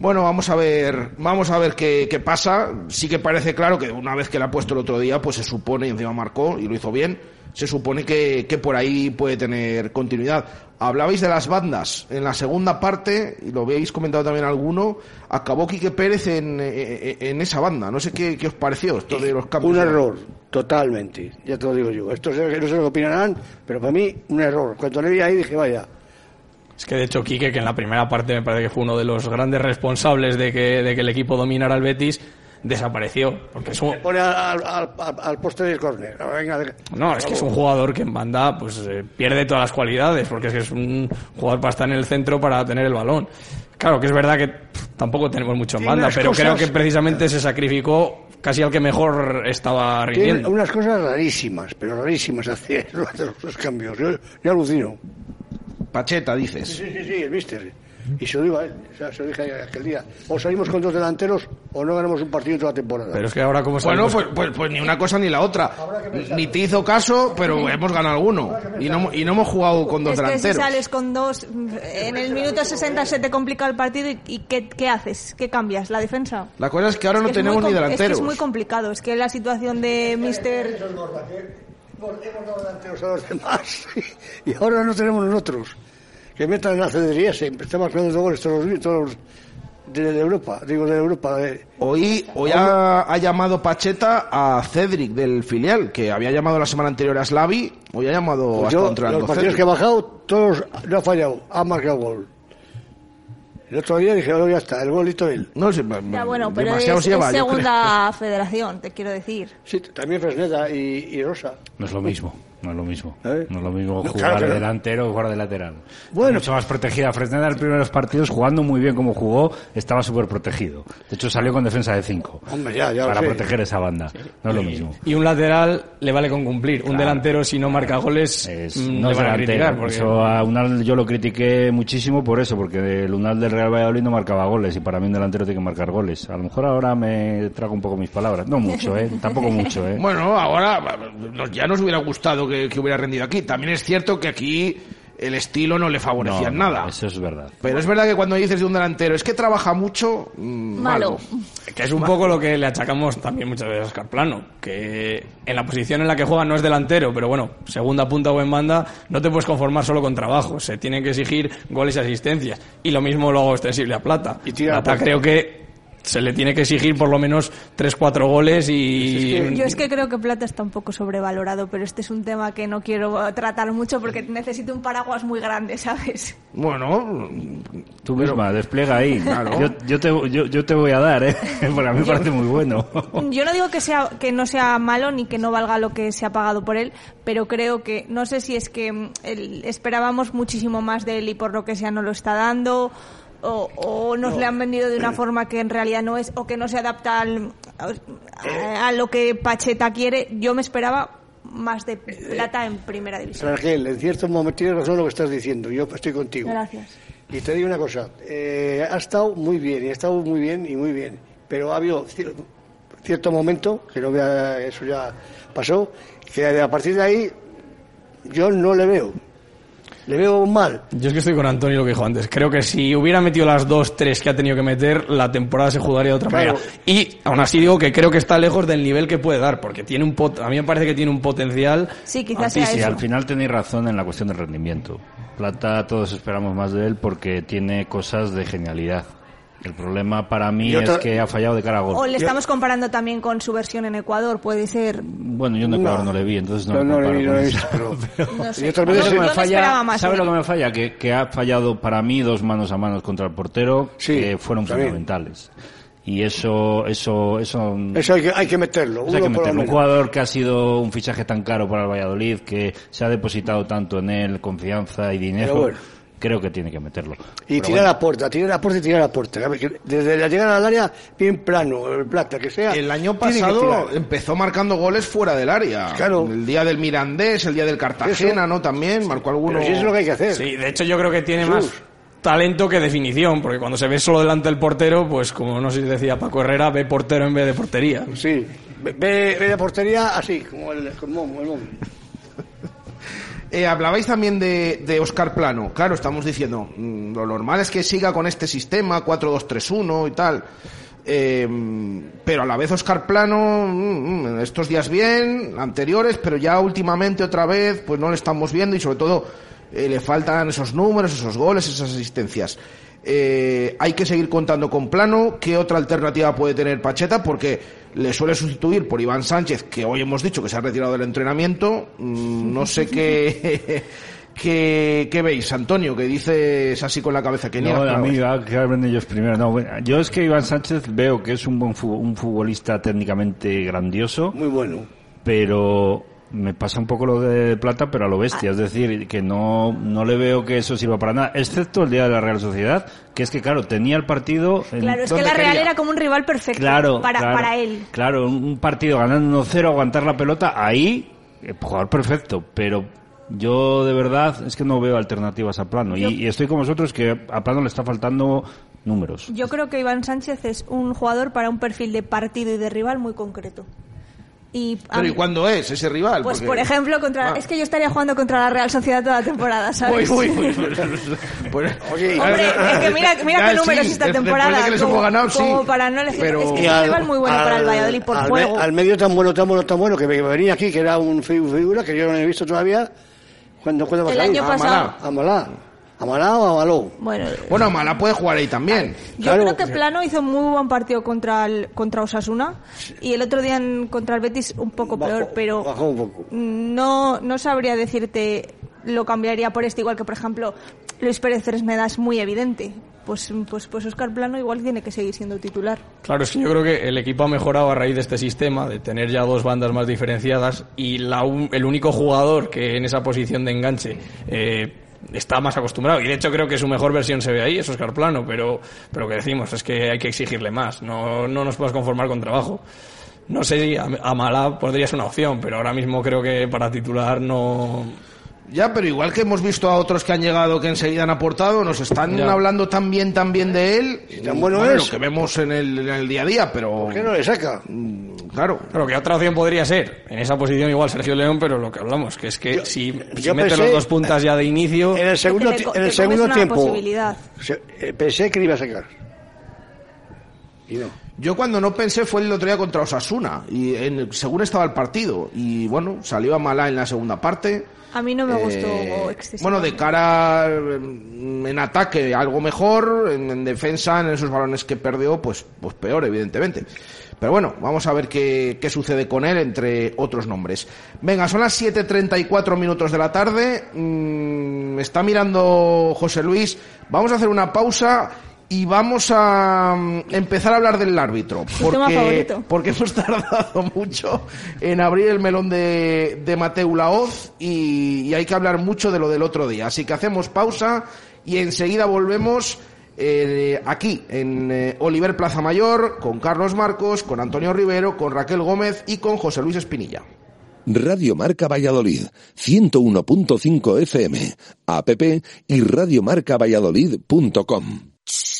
Bueno, vamos a ver, vamos a ver qué, qué pasa. Sí que parece claro que una vez que la ha puesto el otro día, pues se supone, y encima marcó y lo hizo bien, se supone que, que por ahí puede tener continuidad. Hablabais de las bandas. En la segunda parte, y lo habéis comentado también alguno, acabó Quique Pérez en, en, en esa banda. No sé qué, qué os pareció esto de los cambios. Un error, totalmente, ya te lo digo yo. Esto no sé lo que opinarán, pero para mí un error. Cuando le vi ahí dije, vaya, Es que de hecho Quique, que en la primera parte me parece que fue uno de los grandes responsables de que, de que el equipo dominara el Betis, desapareció. Porque es un, pone al, al, al, al poste del córner. No, es que es un jugador que en banda pues eh, pierde todas las cualidades, porque es que es un jugador para estar en el centro para tener el balón. Claro que es verdad que pff, tampoco tenemos mucho en banda, pero creo que precisamente se sacrificó casi al que mejor estaba Tiene rindiendo. unas cosas rarísimas, pero rarísimas hace los, los cambios. Yo, yo alucino. Pacheta, dices. Sí, sí, sí, el mister. Y se lo digo a él, o sea, se lo dije aquel día. O salimos con dos delanteros o no ganamos un partido toda la temporada. Pero es que ahora como Bueno, pues, pues, pues ni una cosa ni la otra. Ni te hizo caso, pero hemos ganado alguno. Y no, y no hemos jugado con dos es que si delanteros. sales con dos, en el minuto 60 se te complica el partido y, y ¿qué, qué haces? ¿Qué cambias? ¿La defensa? La cosa es que ahora Es no que tenemos ni delanteros. Es que es muy complicado. Es que la situación de Mister... Hemos dado delanteros a los demás y ahora no tenemos nosotros. Que metan en la cedería, se estamos haciendo goles todos los, todos los de, de Europa, digo de Europa. De, Hoy, hoy ha, ha llamado Pacheta a Cedric del filial, que había llamado la semana anterior a Slavi. Hoy ha llamado Pues hasta yo, los partidos Cedric. que he bajado, todos no ha fallado, ha marcado gol. El otro día dije, oh, ya está, el golito él. No sé, Ya bueno, pero es, es lleva, segunda federación, te quiero decir. Sí, también Fresneda y, y Rosa. No es lo mismo, no es lo mismo. ¿Eh? No es lo mismo No, jugar claro que no. delantero que jugar de lateral. Bueno. mucho más protegida. Fresneda en los primeros partidos, jugando muy bien como jugó, estaba súper protegido. De hecho, salió con defensa de 5 Hombre, ya, ya lo para sé. proteger esa banda. No es lo mismo. Y un lateral le vale con cumplir. Un delantero, si no marca goles, Es- mm, no le es van a delantero. criticar. Porque... Eso a Unal yo lo critiqué muchísimo por eso, porque el Unal del Real Valladolid no marcaba goles y para mí un delantero tiene que marcar goles. A lo mejor ahora me trago un poco mis palabras. No mucho, ¿eh? Tampoco mucho, ¿eh? Bueno, ahora ya nos hubiera gustado que, que hubiera rendido aquí. También es cierto que aquí el estilo no le favorecía No, no, nada. Eso es verdad. Pero es verdad que cuando dices de un delantero, es que trabaja mucho, mm, Malo. Que es un poco lo que le achacamos también muchas veces a Oscar Plano, que en la posición en la que juega no es delantero, pero bueno, segunda punta o en banda, no te puedes conformar solo con trabajo, se tienen que exigir goles y asistencias. Y lo mismo lo hago extensible a Plata. Y Plata creo que se le tiene que exigir por lo menos 3-4 goles y... Yo es que creo que Plata está un poco sobrevalorado, pero este es un tema que no quiero tratar mucho porque necesito un paraguas muy grande, ¿sabes? Bueno, Tú misma, despliega ahí. Claro. Yo, yo, te, yo, yo te voy a dar, ¿eh? Porque a mí me parece muy bueno. Yo no digo que sea que no sea malo ni que no valga lo que se ha pagado por él, pero creo que no sé si es que mm, el- esperábamos muchísimo más de él y por lo que sea no lo está dando o, o nos le han vendido de una forma que en realidad no es o que no se adapta al- a, a lo que Pacheta quiere. Yo me esperaba más de plata en primera división. Raquel, en cierto momento tienes razón lo que estás diciendo. Yo estoy contigo. Gracias. Y te digo una cosa, eh, ha estado muy bien, y ha estado muy bien y muy bien, pero ha habido cier- cierto momento, que no voy a- eso ya pasó, que a partir de ahí yo no le veo. Le veo mal. Yo es que estoy con Antonio lo que dijo antes. Creo que si hubiera metido las dos, tres que ha tenido que meter, la temporada se jugaría de otra Claro. manera. Y aún así digo que creo que está lejos del nivel que puede dar, porque tiene un pot- a mí me parece que tiene un potencial. Sí, quizás Sí, sea sí, eso. al final tenéis razón en la cuestión del rendimiento. Plata todos esperamos más de él porque tiene cosas de genialidad. El problema para mí es que ha fallado de cara a gol. O le estamos comparando también con su versión en Ecuador, puede ser. Bueno, yo en Ecuador no, No. le vi, entonces no, No, me no le comparo vi, con no pero- No sé. Y otras veces yo me falla, más. ¿Sabe ¿eh? lo que me falla? Que, que ha fallado para mí dos manos a manos contra el portero Sí, que fueron también. fundamentales. Y eso, eso, eso, Eso hay que, hay que meterlo. hay que. Un jugador que ha sido un fichaje tan caro para el Valladolid, que se ha depositado tanto en él, confianza y dinero, Pero bueno. Creo que tiene que meterlo. Y Pero tirar bueno. a puerta, tirar a puerta y tirar a puerta. Desde la llegada al área, bien plano, el plata, que sea. El año pasado empezó marcando goles fuera del área. Claro. El día del Mirandés, el día del Cartagena, Eso. ¿no? También marcó alguno. Pero eso es lo que hay que hacer. Sí, de hecho yo creo que tiene más talento que definición, porque cuando se ve solo delante del portero, pues como no sé si decía Paco Herrera, ve portero en vez de portería. Sí. Ve, ve la portería así, como el, como el. Eh, hablabais también de, de Oscar Plano. Claro, estamos diciendo, mm, lo normal es que siga con este sistema 4-2-3-1 y tal. Eh, pero a la vez Oscar Plano, mm, mm, estos días bien, anteriores, pero ya últimamente otra vez, pues no le estamos viendo y sobre todo eh, le faltan esos números, esos goles, esas asistencias. Eh, hay que seguir contando con Plano. ¿Qué otra alternativa puede tener Pacheta? Porque le suele sustituir por Iván Sánchez, que hoy hemos dicho que se ha retirado del entrenamiento. Mm, no sé qué, qué, qué veis, Antonio, que dices así con la cabeza que No, niegas, a claro. mí va, que hablen ellos primero. No, bueno, yo es que Iván Sánchez veo que es un buen un futbolista técnicamente grandioso, Muy bueno. pero me pasa un poco lo de plata, pero a lo bestia. Es decir, que no, no le veo que eso sirva para nada, excepto el día de la Real Sociedad, que es que, claro, tenía el partido. en Claro, es que la Real quería. era como un rival perfecto Claro, para, claro, para él. Claro, un partido ganando 1-0, aguantar la pelota, ahí, eh, jugador perfecto, pero yo de verdad es que no veo alternativas a plano. Yo- Y, y estoy con vosotros que a plano le está faltando números. Yo creo que Iván Sánchez es un jugador para un perfil de partido y de rival muy concreto. Y a Pero ¿y cuándo es ese rival? Pues Porque- por ejemplo, contra Ah. es que yo estaría jugando contra la Real Sociedad toda la temporada, ¿sabes? Uy, uy, uy. Pues- Oye, Hombre, es que mira, mira qué números sí, esta temporada. de que les como, hemos ganado, sí. como para no elegir. Pero- Es que es un al- rival muy bueno para el al- Valladolid por al, juego. me- al medio tan bueno, tan bueno, tan bueno, que venía aquí, que era un fi- figura que yo no he visto todavía. ¿Cuándo, cuándo a El año pasado. Amalá. Amalá o Amaló. Bueno, Bueno, Mala puede jugar ahí también. yo claro. creo que Plano hizo muy buen partido contra el, contra Osasuna y el otro día en- contra el Betis un poco Bajó- peor, pero bajó un poco. no no sabría decirte lo cambiaría por este igual que por ejemplo Luis Pérez Fresneda es muy evidente. Pues pues pues Oscar Plano igual tiene que seguir siendo titular. Claro, es que yo creo que el equipo ha mejorado a raíz de este sistema, de tener ya dos bandas más diferenciadas y la un- el único jugador que en esa posición de enganche eh, está más acostumbrado. Y de hecho creo que su mejor versión se ve ahí, es Oscar Plano, pero, pero que decimos, es que hay que exigirle más, no, no nos podemos conformar con trabajo. No sé si a, a Malá podría ser una opción, pero ahora mismo creo que para titular no... Ya, pero igual que hemos visto a otros que han llegado que enseguida han aportado, nos están Ya. hablando tan bien, tan bien de él. tan bueno Bueno, es. Lo que vemos en el, en el día a día, pero. ¿Por qué no le saca? Claro. Claro, que otra opción podría ser, en esa posición igual Sergio León, pero lo que hablamos, que es que Yo- si, si yo mete pensé- los dos puntas ya de inicio... En el segundo, en el segundo tiempo. eh, pensé que le iba a sacar. Y no. Yo cuando no pensé fue el otro día contra Osasuna, y en, según estaba el partido. Y bueno, salió a Malá en la segunda parte. A mí no me gustó Eh, excesivamente. bueno, de cara mm, en ataque algo mejor, en, en defensa, en esos balones que perdió, pues, pues peor, evidentemente. Pero bueno, vamos a ver qué, qué sucede con él, entre otros nombres. Venga, son las 7.34 minutos de la tarde. Mm, está mirando José Luis. Vamos a hacer una pausa y vamos a mm, empezar a hablar del árbitro. Favorito. porque hemos tardado mucho en abrir el melón de, de Mateu Laoz y, y hay que hablar mucho de lo del otro día. Así que hacemos pausa y enseguida volvemos eh, aquí en eh, Oliver Plaza Mayor con Carlos Marcos, con Antonio Rivero, con Raquel Gómez y con José Luis Espinilla. Radio Marca Valladolid, 101.5 FM, app y radiomarcavalladolid.com.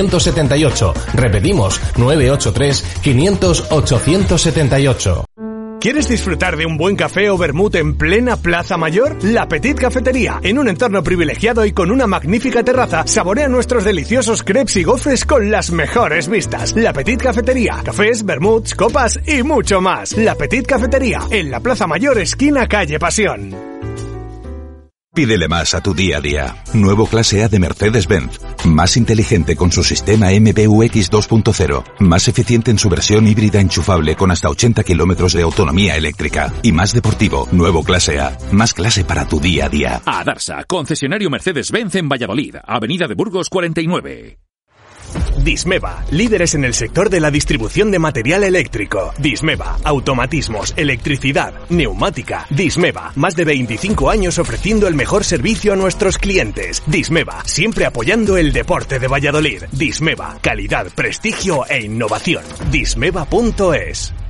878. Repetimos, 983 500 878. ¿Quieres disfrutar de un buen café o vermut en plena Plaza Mayor? La Petit Cafetería, en un entorno privilegiado y con una magnífica terraza, saborea nuestros deliciosos crepes y gofres con las mejores vistas. La Petit Cafetería, cafés, vermuts, copas y mucho más. La Petit Cafetería, en la Plaza Mayor, esquina calle Pasión. Pídele más a tu día a día. Nuevo clase A de Mercedes-Benz. Más inteligente con su sistema MBUX 2.0. Más eficiente en su versión híbrida enchufable con hasta 80 kilómetros de autonomía eléctrica. Y más deportivo. Nuevo clase A. Más clase para tu día a día. A Darsa, concesionario Mercedes-Benz en Valladolid, Avenida de Burgos 49. Dismeva, líderes en el sector de la distribución de material eléctrico. Dismeva, automatismos, electricidad, neumática. Dismeva, más de 25 años ofreciendo el mejor servicio a nuestros clientes. Dismeva, siempre apoyando el deporte de Valladolid. Dismeva, calidad, prestigio e innovación. Dismeva.es.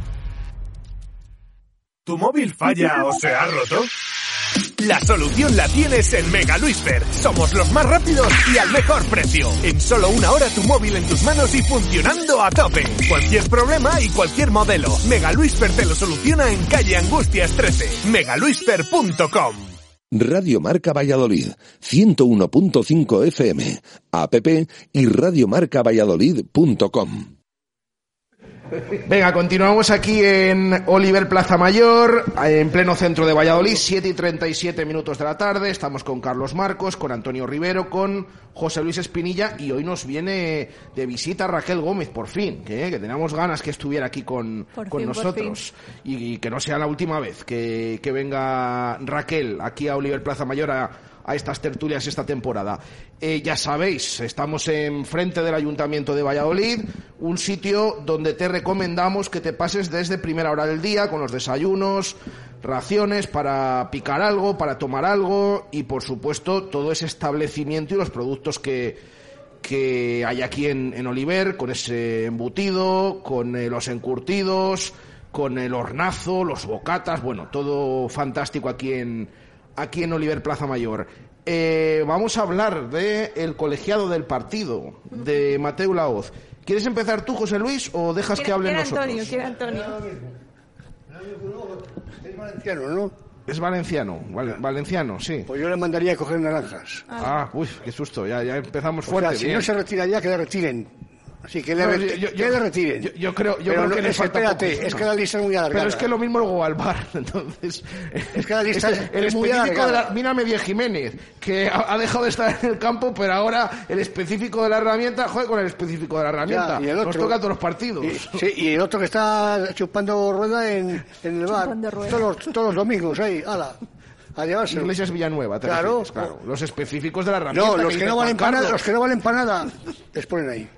¿Tu móvil falla o se ha roto? La solución la tienes en Mega Luisfer. Somos los más rápidos y al mejor precio. En solo una hora tu móvil en tus manos y funcionando a tope. Cualquier problema y cualquier modelo. Mega Luisfer te lo soluciona en calle Angustias 13. megaluisfer.com. Radio Marca Valladolid, 101.5 FM, app y radiomarcavalladolid.com. Venga, continuamos aquí en Oliver Plaza Mayor, en pleno centro de Valladolid, 7 y 37 minutos de la tarde. Estamos con Carlos Marcos, con Antonio Rivero, con José Luis Espinilla y hoy nos viene de visita Raquel Gómez, por fin, que, que teníamos ganas que estuviera aquí con, con fin, nosotros y, y que no sea la última vez que, que venga Raquel aquí a Oliver Plaza Mayor a, a estas tertulias esta temporada. Eh, ya sabéis, estamos en frente del Ayuntamiento de Valladolid, un sitio donde te recomendamos que te pases desde primera hora del día con los desayunos, raciones para picar algo, para tomar algo y por supuesto todo ese establecimiento y los productos que, que hay aquí en, en Oliver, con ese embutido, con eh, los encurtidos, con el hornazo, los bocatas, bueno, todo fantástico aquí en, aquí en Oliver Plaza Mayor. Eh, vamos a hablar del el colegiado del partido, de Mateo Laoz. ¿Quieres empezar tú, José Luis, o dejas que hablen Quiere nosotros? Antonio, quiere Antonio. Es valenciano, ¿no? Es valenciano, val- valenciano, sí. Pues yo le mandaría a coger naranjas. Ah, uy, qué susto, ya, ya empezamos O fuerte. sea, si bien. no se retira ya, que le retiren. Así que le, No, reti- yo- yo- que le retiren. yo- yo creo- yo Pero creo no- que le es, falta espérate, poco. es que la lista es muy alargada. Pero es que lo mismo luego al bar, entonces. Es que la lista Este- es- el es muy específico de la, alargada. Media Jiménez, que ha, ha dejado de estar en el campo, pero ahora el específico de la herramienta, joder con el específico de la herramienta. Ya, y el Nos otro- toca a todos los partidos. Y, sí, y el otro que está chupando rueda en, en el bar. Todos, los- todos los domingos, ahí, ala. A llevárselo. Iglesias Villanueva, te Claro. refieres, claro. Los específicos de la herramienta. No, los que dice no valen para nada, los que no valen para nada, les ponen ahí.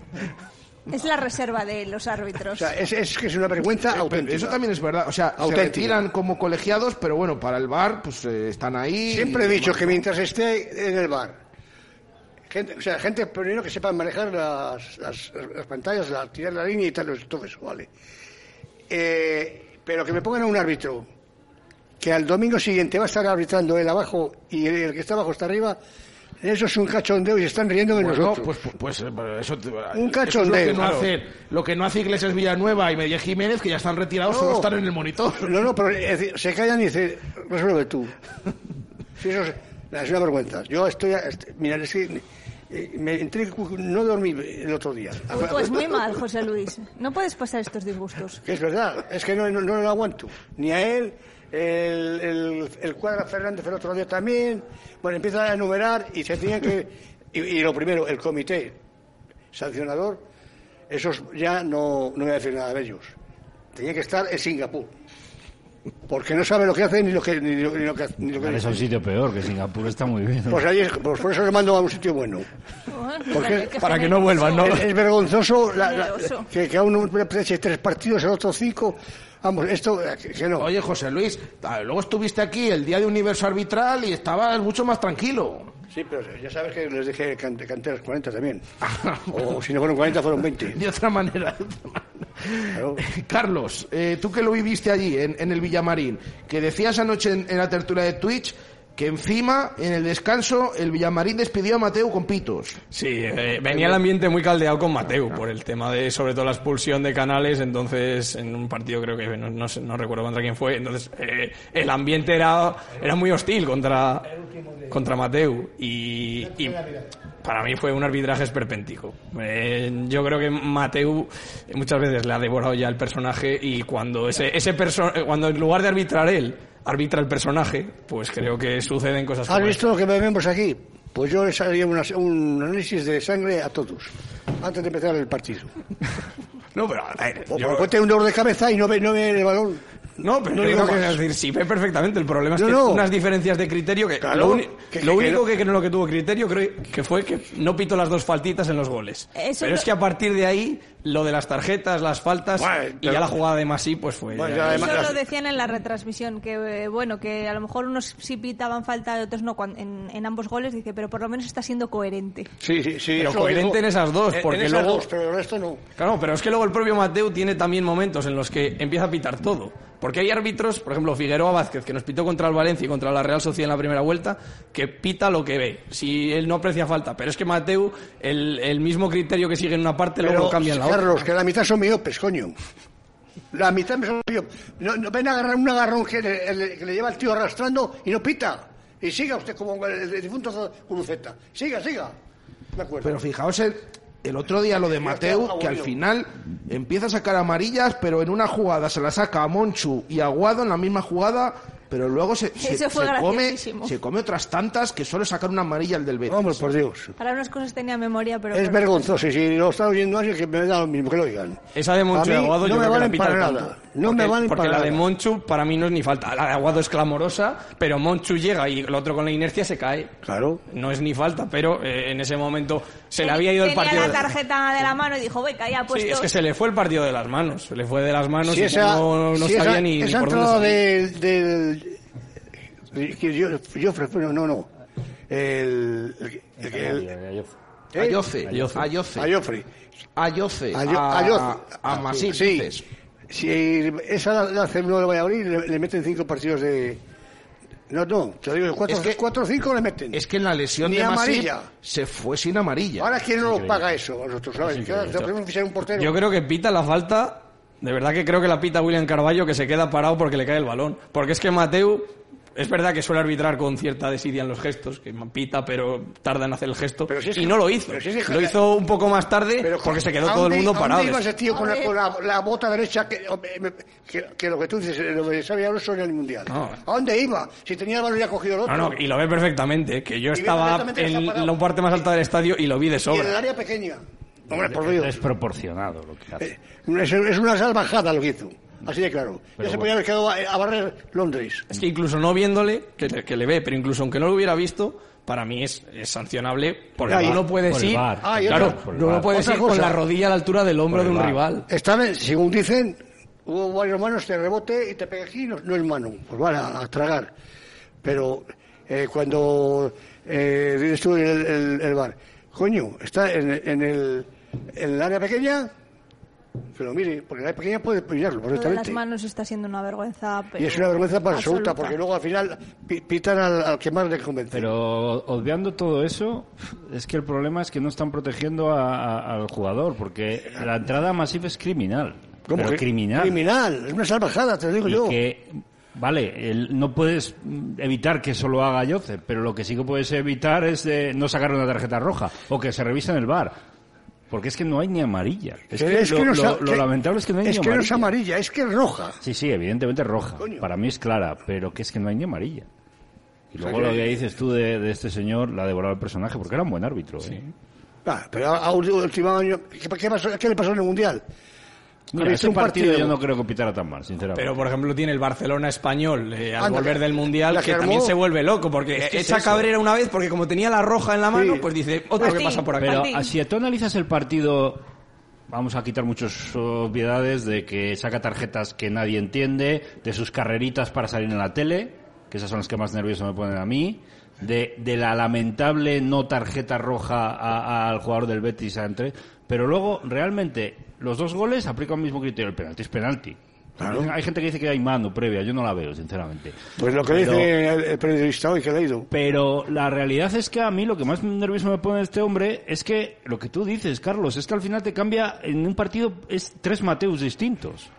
Es la reserva de los árbitros. O sea, es, es que es una vergüenza Eh, auténtica. eso también es verdad. O sea, se Auténtica. retiran como colegiados, pero bueno, para el bar, pues eh, están ahí. Siempre he dicho que mientras esté en el bar, gente, o sea, gente primero que sepa manejar las, las, las pantallas, la, tirar la línea y tal, todo eso, vale. Eh, pero que me pongan a un árbitro que al domingo siguiente va a estar arbitrando él abajo y el, el que está abajo está arriba, eso es un cachondeo y están riendo de Bueno, nosotros. pues, pues, pues, eh, eso, te- Un eso es lo cachondeo, que no claro. hace lo que no hace Iglesias Villanueva y Media Jiménez que ya están retirados No. solo están en el monitor No, no, pero es decir, se callan y dicen, resuelve tú. Sí, eso es, es una vergüenza. Yo estoy, est- mira, es que eh, me entré, no dormí el otro día. Pues, muy mal, José Luis. No puedes pasar estos disgustos. Es verdad, es que no, no, no lo aguanto. Ni a él, el, el, el cuadra Fernández el otro día también. Bueno, empieza a enumerar y se tenía que. Y, y lo primero, el comité sancionador, esos ya no, no voy a decir nada de ellos. Tenía que estar en Singapur. Porque no sabe lo que hace ni lo que. Ni lo, ni lo que, ni lo que Es un sitio peor, que Singapur está muy bien. pues, ahí es- pues por eso le mando a un sitio bueno. Porque, Para que no vuelvan, ¿no? Es, es vergonzoso la- que, que a uno le tres partidos, el otro cinco. Vamos, esto, eh, que, que no. Oye, José Luis, ah, luego estuviste aquí el día de universo arbitral y estabas mucho más tranquilo. Sí, pero ya sabes que les dejé can- cantar los 40 también. o si no fueron 40, fueron 20. De otra manera. de otra manera. Carlos, eh, tú que lo viviste allí, en, en el Villamarín, que decías anoche en, en la tertulia de Twitch que encima, en el descanso, el Villamarín despidió a Mateo con pitos. Sí, eh, venía el ambiente muy caldeado con Mateu por el tema de, sobre todo, la expulsión de Canales. Entonces, en un partido creo que no, sé- no recuerdo contra quién fue. Entonces, eh, el ambiente era, era muy hostil contra, contra Mateu. Y, y para mí fue un arbitraje esperpéntico. Eh, yo creo que Mateu muchas veces le ha devorado ya el personaje y cuando ese, ese cuando en lugar de arbitrar él, arbitra el personaje, pues creo que suceden cosas ¿Has como visto lo que vemos aquí? Pues yo les haría una- un análisis de sangre a todos, antes de empezar el partido. No, pero a ver, yo- ponte un dolor de cabeza y no ve, no ve el balón. No, pero No yo digo que es decir, sí ve perfectamente. El problema es No, que no. unas diferencias de criterio que Claro, lo, uni- que- lo que- único que que, no lo que tuvo criterio creo que fue que no pito las dos faltitas en los goles. Eso pero lo- es que a partir de ahí lo de las tarjetas, las faltas Bueno, y pero- ya la jugada de Masí pues fue. Bueno, ya- ya además- Eso las- lo decían en la retransmisión, que eh, bueno, que a lo mejor unos sí pitaban falta y otros no en, en ambos goles, dice, pero por lo menos está siendo coherente. Sí, sí, sí. Pero coherente en esas dos, En- porque en esas luego- dos, pero el resto no. Claro, pero es que luego el propio Mateu tiene también momentos en los que empieza a pitar todo. Porque hay árbitros, por ejemplo, Figueroa Vázquez, que nos pitó contra el Valencia y contra la Real Sociedad en la primera vuelta, que pita lo que ve. Si él no aprecia falta. Pero es que Mateu, el, el mismo criterio que sigue en una parte, luego lo cambia en la otra. Carlos, que la mitad son miopes, coño. La mitad son miopes. No, no, ven a agarrar un agarrón que le, le- que le lleva el tío arrastrando y no pita. Y siga usted como el, el difunto Curuceta. Siga, siga. De acuerdo. Pero fijaos el, el otro día lo de Mateu, que al final empieza a sacar amarillas, pero en una jugada se la saca a Monchu y a Aguado en la misma jugada, pero luego se, se, Eso fue se come, se come otras tantas que suele sacar una amarilla el del Betis. Vamos, por Dios. Para unas cosas tenía memoria, pero... Es vergonzoso. Y si lo está oyendo alguien, que me da lo mismo, que lo oigan. Esa de Monchu mí Aguado no yo me creo que la valen para nada. tonto. No porque, me valen porque para la nada. de Monchu para mí no es ni falta. La de Aguado es clamorosa, pero Monchu llega y el otro con la inercia se cae. Claro. No es ni falta, pero eh, en ese momento se le había ido el Tenía partido. la tarjeta de la mano y dijo, venga, ya Sí, puesto... es que se le fue el partido de las manos. Se le fue de las manos Si y esa, no, no si sabía esa, ni, ni esa por dónde salir. del... yo, yo no, no, no. El... el, el- el- ¿Eh? Ayoce, Ayoce. Ayoce. Ayoce, Ayo- a, Ayoce. a Masip, Sí. Si esa la, la hace uno de Valladolid, le, le meten cinco partidos de... No, no, te digo, cuatro, Es que- cuatro o cinco le meten. Es que en la lesión Ni de Masip amarilla. se fue sin amarilla. Ahora, ¿quién no lo paga eso? Nosotros, ¿sabes? Claro, tenemos que fichar un portero. Yo creo que pita la falta. De verdad que creo que la pita William Carballo que se queda parado porque le cae el balón. Porque es que Mateu. Es verdad que suele arbitrar con cierta desidia en los gestos, que pita, pero tarda en hacer el gesto. Pero si es y que- no lo hizo. pero si es que- lo hizo un poco más tarde Pero, porque se quedó ¿a todo el mundo a parado. dónde iba ese tío con, A la, con la, la bota derecha que, que, que lo que tú dices, lo de Xavi Alonso en el Mundial? No. ¿A dónde iba? Si tenía el balón ya cogido el otro. No, no, y lo ve perfectamente. Que yo estaba que en la parte más alta del estadio y lo vi de y en el sobra. área pequeña. Hombre, por Es Dios. desproporcionado lo que hace. Eh, Es, es una salvajada lo que hizo. Así de claro. Pero ya se bueno. podía haber quedado a, a barrer Londres. Es que incluso no viéndole, que, le- que le ve, pero incluso aunque no lo hubiera visto, para mí es, es sancionable porque Ya, no el ir. Ah, claro, no puedes ir con la rodilla a la altura del hombro de un rival. Vez, según dicen, hubo varios manos, te rebote y te pega aquí, no, no es mano. Pues vale, a, a tragar. Pero eh, cuando eh, dices tú el, el, el bar, coño, está en, en el, en el área pequeña, que lo mire, porque área pequeña puede pillarlo Lo de las perfectamente. manos está siendo una vergüenza. Y pero es una vergüenza absoluta, absoluta. porque luego al final pi- pitan al, al que más le convence. Pero obviando todo eso, es que el problema es que no están protegiendo a- a- al jugador, porque la entrada masiva es criminal. ¿Cómo Pero que- criminal. Criminal, es una salvajada, te lo digo Y yo. que Vale, el- no puedes evitar que eso lo haga Joseph, pero lo que sí que puedes evitar es de no sacar una tarjeta roja o que se revise en el bar. Porque es que no hay ni amarilla. Es Que es lo, no lo- lamentable es que no hay es ni que no amarilla. es amarilla, es que es roja. Sí, sí, evidentemente es roja. Para mí es clara, pero que es que no hay ni amarilla. Y O sea luego que- lo que dices tú de, de este señor, la ha devorado el personaje, porque era un buen árbitro. ¿eh? Ah, pero a, a último año, ¿qué, qué pasó- qué le pasó en el Mundial? Mira, ese un partido, partido. yo no creo que pitara tan mal, sinceramente. Pero, por ejemplo, tiene el Barcelona español eh, al Anda, volver del Mundial, que que armó- también se vuelve loco, porque Es que es echa. Cabrera una vez, porque como tenía la roja en la mano, pues dice, otro que pasa por aquí. Pero si tú analizas el partido, vamos a quitar muchas obviedades de que saca tarjetas que nadie entiende, de sus carreritas para salir en la tele, que esas son las que más nervioso me ponen a mí, de, de la lamentable no tarjeta roja a- al jugador del Betis entre, pero luego realmente los dos goles aplican el mismo criterio, el penalti es penalti. Hay gente que dice que hay mano previa, yo no la veo, sinceramente. Pues lo que Pero- dice el, el periodista hoy que he leído. pero la realidad es que a mí lo que más nervioso me pone este hombre es que lo que tú dices, Carlos, es que al final te cambia en un partido es tres Mateus distintos.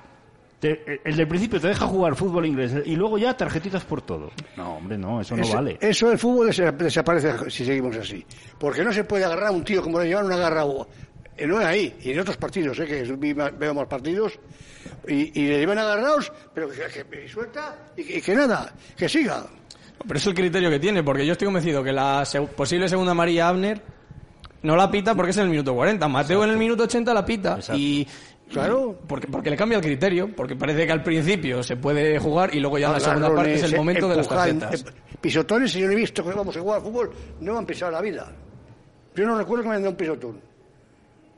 Te- el del principio te deja jugar fútbol inglés y luego ya tarjetitas por todo. No, hombre, no, eso no Eso- vale. Eso del fútbol desa- desaparece si seguimos así. Porque no se puede agarrar a un tío como le llevan una garra. Eh, No es ahí, y en otros partidos, eh, que veo más partidos, y, y le llevan agarrados, pero que, suelta y, que- y que nada, que siga. Pero es el criterio que tiene, porque yo estoy convencido que la seg- posible segunda María Abner no la pita porque es en el minuto 40. Mateo en el minuto 80 la pita. Y. Claro. Porque, porque le cambia el criterio, porque parece que al principio se puede jugar y luego ya la segunda parte es el Agarrones, momento de las tarjetas. em- Pisotones, si yo no he visto que vamos a jugar al fútbol, no me han pisado la vida. Yo no recuerdo que me han dado un pisotón.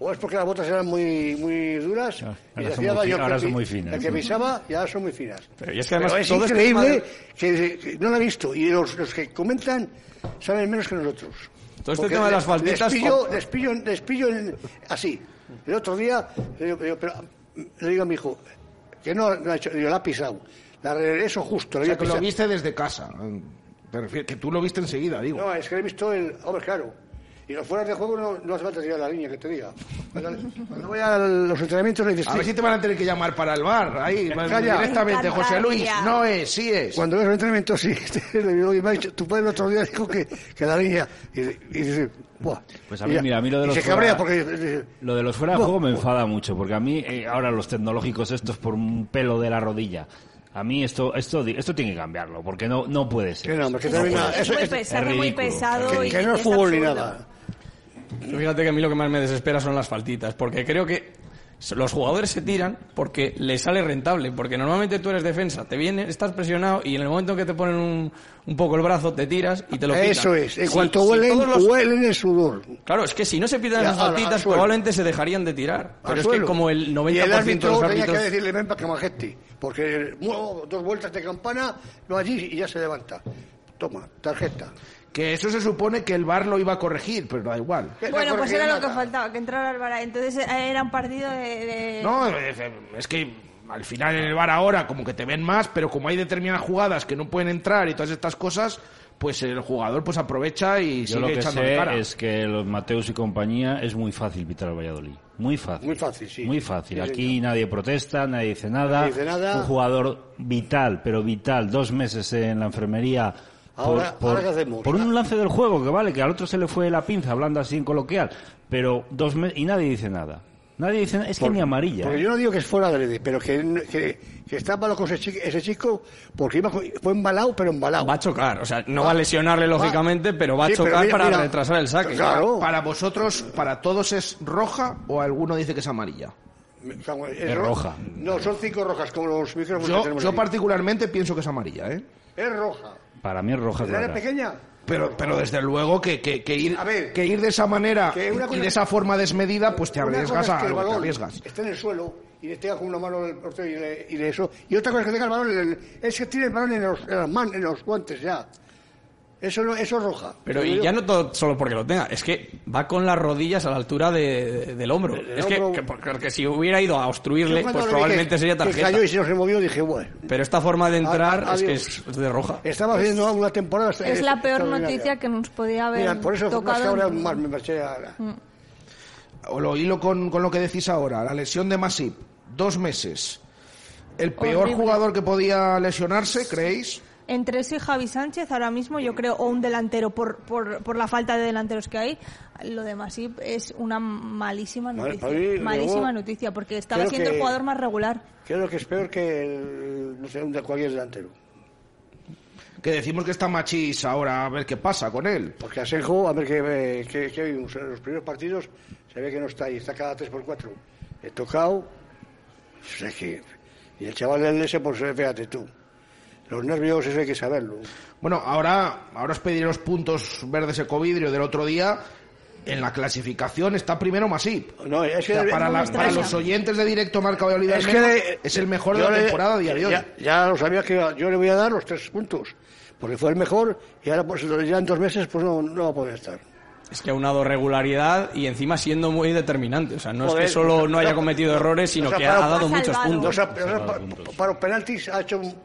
O es porque las botas eran muy, muy duras y ahora le son hacía muy daño ahora son muy finas. El que pisaba ya son muy finas. Pero y es que además es todo este increíble tema que, que no lo he visto. Y los, los que comentan saben menos que nosotros. Todo este Porque tema de las faltitas Les pillo, les pillo, les pillo en- así. El otro día le digo, pero- pero- le digo a mi hijo que no, no ha hecho, digo, la ha pisado. La regreso justo. O la sea, había que lo viste desde casa. Te refieres- que tú lo viste enseguida, digo. No, es que he visto el. Hombre, claro. Y los fueras de juego no, no hace falta tirar la línea, que te diga. Cuando, cuando voy a los entrenamientos le dices. A ver si te van a tener que llamar para el bar. Ahí, Calla. directamente, Me José Luis. No es, sí es. Cuando ves los entrenamientos, sí. le digo, "Oye, me ha dicho, tu padre el otro día dijo que, que la línea. Y, y dice, ¡buah! Pues a Y mí, ya. mira, a mí lo de Y los fuera- porque. Lo de los fuera de juego me enfada mucho, porque a mí eh, ahora los tecnológicos estos por un pelo de la rodilla, a mí esto esto esto tiene que cambiarlo, porque no no puede ser. Que no, que eso Muy es- pes- es muy pesado Que- y que no es es fútbol ni nada. Fíjate que a mí lo que más me desespera son las faltitas, porque creo que los jugadores se tiran porque les sale rentable, porque normalmente tú eres defensa, te viene, estás presionado y en el momento que te ponen un, un poco el brazo te tiras y te lo pitan. Eso es. En Si- cuanto huelen, los- huelen el sudor. Claro, es que si no se pitan Ya, esas suelo. probablemente se dejarían de tirar. al Pero es que como el 90% y el de los tenía árbitros... que decirle ven para que majete porque muevo dos vueltas de campana no allí y ya se levanta toma tarjeta Que eso se supone que el bar lo iba a corregir, pero da igual. Bueno, pues era lo que faltaba, que entrara al bar. Entonces eh, era un partido de... de- No, es que al final en el bar ahora como que te ven más, pero como hay determinadas jugadas que no pueden entrar y todas estas cosas, pues el jugador pues aprovecha y Yo sigue lo que echando sé cara. es que los Mateus y compañía es muy fácil pitar al Valladolid. Muy fácil. Muy fácil, sí. Muy fácil. Sí, Aquí nadie protesta, nadie dice nada. Nadie dice nada. Un jugador vital, pero vital, dos meses en la enfermería. Ahora- ahora ¿qué hacemos? por un lance del juego, que vale, que al otro se le fue la pinza, hablando así en coloquial, pero dos meses, y nadie dice nada. Nadie dice nada, es que Por- ni amarilla. porque ¿eh? yo no digo que es fuera de pero que, que, que está malo con ese chico, ese chico porque iba, fue embalado pero embalado Va a chocar, o sea, no va a lesionarle lógicamente, pero va a Sí, chocar mira, para mira. retrasar el saque. Claro. Para vosotros, para todos es roja o alguno dice que es amarilla. es, Es roja. no son cinco rojas como los micrófonos que Yo, tenemos yo aquí. particularmente pienso que es amarilla, ¿eh? es roja Para mí es roja ¿El área clara. pequeña Pero, pero desde luego que, que, que ir, A ver, que ir de esa manera que una y de esa forma desmedida, pues te arriesgas a que el algo, te arriesgas. Esté en el suelo y le tenga con una mano el portero y le, y le eso. Y otra cosa es que tenga el balón, en el- es que tiene el balón en los, en las man- en los guantes ya. Eso, no- eso es roja. Pero y ya no todo solo porque lo tenga, es que va con las rodillas a la altura de- de- del hombro. Es que, hombro. que- porque si hubiera ido a obstruirle, pues probablemente que- sería que tarjeta. cayó y se no se movió, dije, bueno. Pero esta forma de entrar A- a- es que es de roja. Estaba haciendo una temporada. Es la peor noticia que nos podía haber Mira, por eso más que tocado. ahora más me marché a... O lo hilo con, con lo que decís ahora, la lesión de Masip, dos meses. el peor Horrible. jugador que podía lesionarse, ¿creéis? Entre ese y Javi Sánchez ahora mismo, yo creo, o un delantero por, por, por la falta de delanteros que hay, lo de Masip es una malísima noticia. mí, malísima luego, noticia, porque estaba siendo que- el jugador más regular. Creo que es peor que el, no sé, un de cualquier delantero. Que decimos que está Machís ahora, a ver qué pasa con él. Porque Asenjo, a ver qué, qué, qué vimos en los primeros partidos, se ve que no está ahí, está cada 3x4. He tocado, o sea que, y el chaval del S, pues fíjate tú, los nervios eso hay que saberlo. Bueno, ahora, ahora os pediré los puntos verdes ecovidrio del otro día. En la clasificación está primero Masip. No, es que O sea, para, no la- para los oyentes de directo Marca Valladolid al Es que es el mejor de la le- temporada hoy. Ya, ya lo sabía que yo le voy a dar los tres puntos, porque fue el mejor y ahora pues ya en dos meses pues no, no va a poder estar. Es que ha unado regularidad y encima siendo muy determinante. O sea, no Joder, es que solo no haya no, cometido errores, sino que ha dado muchos puntos. Para los penaltis ha hecho un-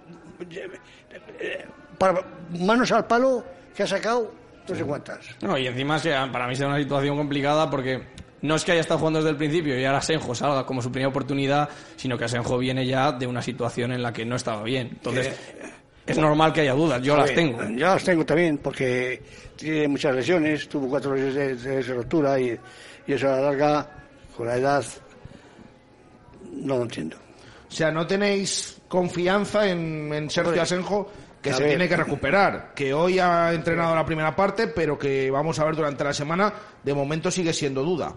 para manos al palo que ha sacado no sé cuántas. No, y encima que para mí será una situación complicada porque no es que haya estado jugando desde el principio y ahora Asenjo salga como su primera oportunidad, sino que Asenjo viene ya de una situación en la que no estaba bien. Entonces, es normal que haya dudas, yo las tengo. Yo las tengo también, porque tiene muchas lesiones, tuvo cuatro lesiones de, de rotura y, y eso a la larga, con la edad, no lo entiendo. O sea, no tenéis confianza en, en Sergio. Asenjo, que A se ver. tiene que recuperar. Que hoy ha entrenado la primera parte, pero que vamos a ver durante la semana, de momento sigue siendo duda.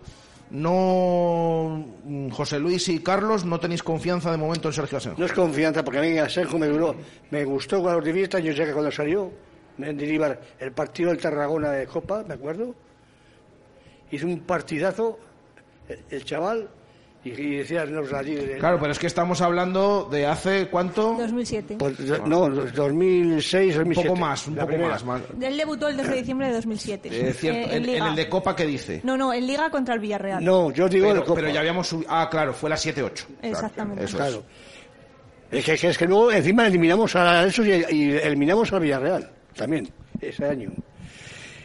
No, mm, José Luis y Carlos, no tenéis confianza de momento en Sergio Asenjo. No es confianza, porque a mí Asenjo me duró, me gustó con los divistas, yo sé que cuando salió, en Diribar, el partido del Tarragona de Copa, me acuerdo, hizo un partidazo, el, el chaval, y, y decía los allí de- Claro, pero es que estamos hablando de hace cuánto? 2007. Pues, no, 2006, 2007. Un poco más, un la poco primera. más. más. Él debutó el 2 de diciembre de 2007. Eh, cierto, Eh, en, en Liga. el de Copa, ¿qué dice? No, no, en Liga contra el Villarreal. No, yo digo pero, el Copa. pero ya habíamos subido. Ah, claro, fue la 7-8. Exactamente. Eso Claro. Es que, que es que luego encima eliminamos a esos y, y eliminamos al Villarreal también ese año.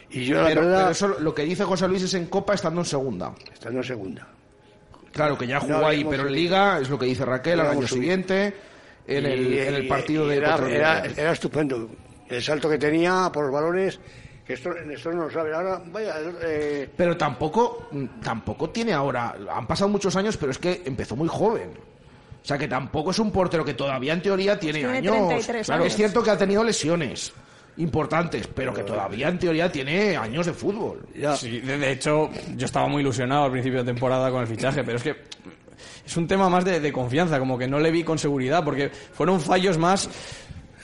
Y yo la Pero, verdad pero eso lo que dice José Luis es en Copa estando en segunda. estando en segunda. Claro, que ya jugó No ahí, pero en. Liga es lo que dice Raquel al año siguiente, en el, Y- en el y- partido y de era, era, estupendo. El salto que tenía por los balones, que esto, esto no lo sabe. Ahora, vaya, eh, Pero tampoco, tampoco tiene ahora. Han pasado muchos años, pero es que empezó muy joven. O sea que tampoco es un portero que todavía en teoría tiene, Tiene años. 33 Claro, años. es cierto que ha tenido lesiones importantes, pero que todavía en teoría tiene años de fútbol. Sí, de, de hecho, yo estaba muy ilusionado al principio de temporada con el fichaje, pero es que es un tema más de, de confianza, como que no le vi con seguridad, porque fueron fallos más,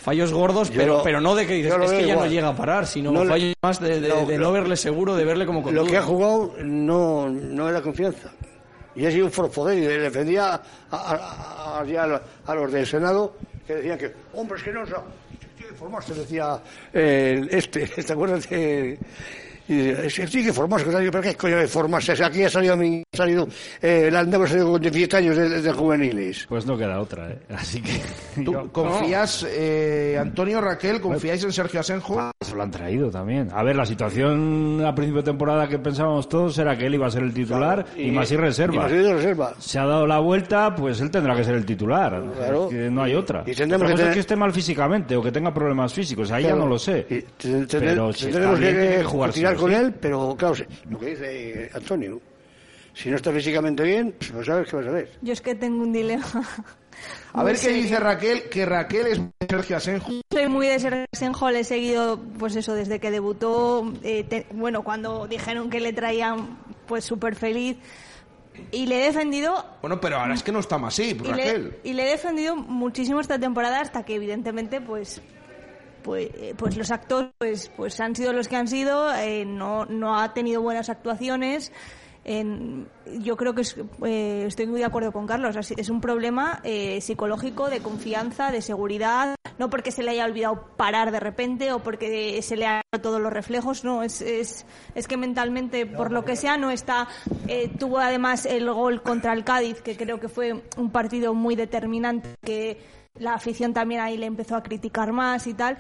fallos gordos, Yo pero, pero no de que dices, es que ya no llega a parar, sino No le- fallos más de, de- No, de lo- no verle seguro, de verle como con lo que ha jugado no, no era confianza. Y ha sido un forfoder y defendía a, a- a- a- los- a los del Senado que decían que, hombre, es que no, formarse, decía eh, este, ¿te acuerdas de...? Y dice, es que formarse, pero qué coño de formarse, Si aquí ha salido, mi- ha salido eh, el Andavo ha salido con 17 años de, de juveniles. Pues no queda otra, ¿eh? Así que... ¿Tú yo- confías, eh, Antonio Raquel, confíáis en Sergio Asenjo? Se lo han traído también. A ver, la situación a principio de temporada que pensábamos todos era que él iba a ser el titular Claro, y, y- más y reserva. y Masí de reserva. Se ha dado la vuelta, pues él tendrá que ser el titular. Claro. Es que no hay otra. Y tendremos Otra que es tener- que esté mal físicamente o que tenga problemas físicos. Ahí Claro. ya no lo sé. Y Pero si está tendremos que que jugar sí con sí. él, pero claro, lo que dice eh, Antonio, si no está físicamente bien, pues no sabes qué vas a ver. Yo es que tengo un dilema. A ver qué dice Raquel, que Raquel es Sergio Asenjo. Soy muy de Sergio Asenjo, le he seguido, pues eso, desde que debutó, eh, te- bueno, cuando dijeron que le traían, pues súper feliz. Y le he defendido Bueno, pero ahora es que no está más así, y le, Raquel. y le he defendido muchísimo esta temporada hasta que evidentemente pues pues, eh, pues los actos pues pues han sido los que han sido eh, no no ha tenido buenas actuaciones. En- yo creo que es, eh, estoy muy de acuerdo con Carlos es un problema eh, psicológico de confianza de seguridad no porque se le haya olvidado parar de repente o porque se le hayan ido todos los reflejos no es, es, es que mentalmente por lo que sea no está eh, tuvo además el gol contra el Cádiz que creo que fue un partido muy determinante que la afición también ahí le empezó a criticar más y tal.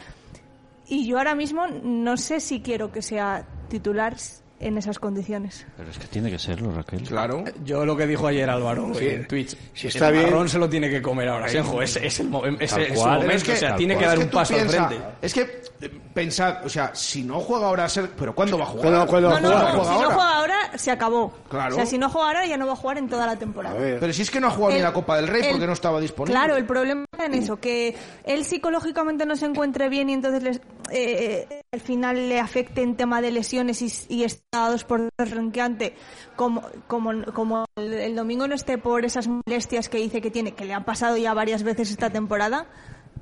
Y yo ahora mismo no sé si quiero que sea titular en esas condiciones. Pero es que tiene que serlo, Raquel. Claro. Yo lo que dijo ayer Álvaro Sí. en Twitch. Si está el bien- marrón se lo tiene que comer ahora, Senjo. Es, es el es, es su momento. Es que- o sea, tiene que dar Es un paso piensa- al frente. Es que, eh, pensad, o sea, si no juega ahora, pero ¿cuándo va a jugar? ¿Cuándo- cuándo va No, a no, jugar? no, si no juega ahora, se acabó. Claro. O sea, si no juega ahora, ya no va a jugar en toda la temporada. A ver. Pero si es que no ha jugado ni El- la Copa del Rey el- porque no estaba disponible. Claro, el problema está en eso, que él psicológicamente no se encuentre bien y entonces les- eh, al final le afecte en tema de lesiones y, y estados por renqueante, como, como, como el, domingo no esté por esas molestias que dice que tiene, que le han pasado ya varias veces esta temporada,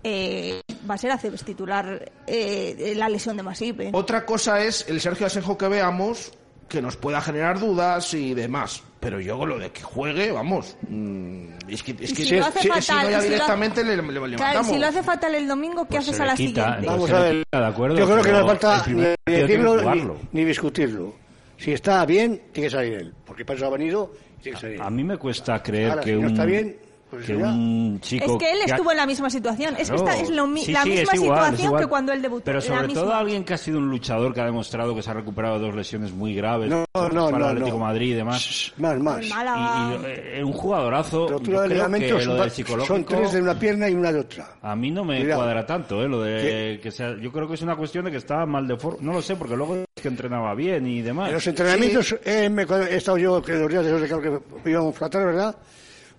eh, va a ser Aceves titular eh, la lesión de Masip. Otra cosa es el Sergio Asenjo que veamos que nos pueda generar dudas y demás. Pero yo con lo de que juegue, vamos. mm, es que, es que si lo hace si- fatal, si no ya y si lo directamente le, le- le Claro, si lo hace fatal el domingo, ¿qué Pues haces a la quita, siguiente? Vamos a ver. quita, de acuerdo, Yo creo que no falta ni decirlo ni, discutirlo. Si está bien, tiene que salir él. Porque para eso ha venido tiene que salir. A mí me cuesta creer Ahora, que si no un, está bien, pues que ya. un chico... Es que él ha- estuvo en la misma situación. Es que Claro. esta es lo mi- Sí, la sí, misma es igual, es situación igual. que cuando él debutó. Pero la sobre todo misma. alguien que ha sido un luchador que ha demostrado que se ha recuperado de dos lesiones muy graves No, para no, el no, Atlético no. Madrid y demás. Más, más. El Málaga. Y, y, eh, un jugadorazo, yo Rotura de creo que ligamentos lo son, del psicológico... son tres de una pierna y una de otra. A mí no me Cuidado. cuadra tanto, ¿eh? Lo de que sea, yo creo que es una cuestión de que estaba mal de forma. No lo sé, porque luego es que entrenaba bien y demás. En los entrenamientos eh, me- he estado yo que los días de claro, que íbamos a tratar, ¿verdad?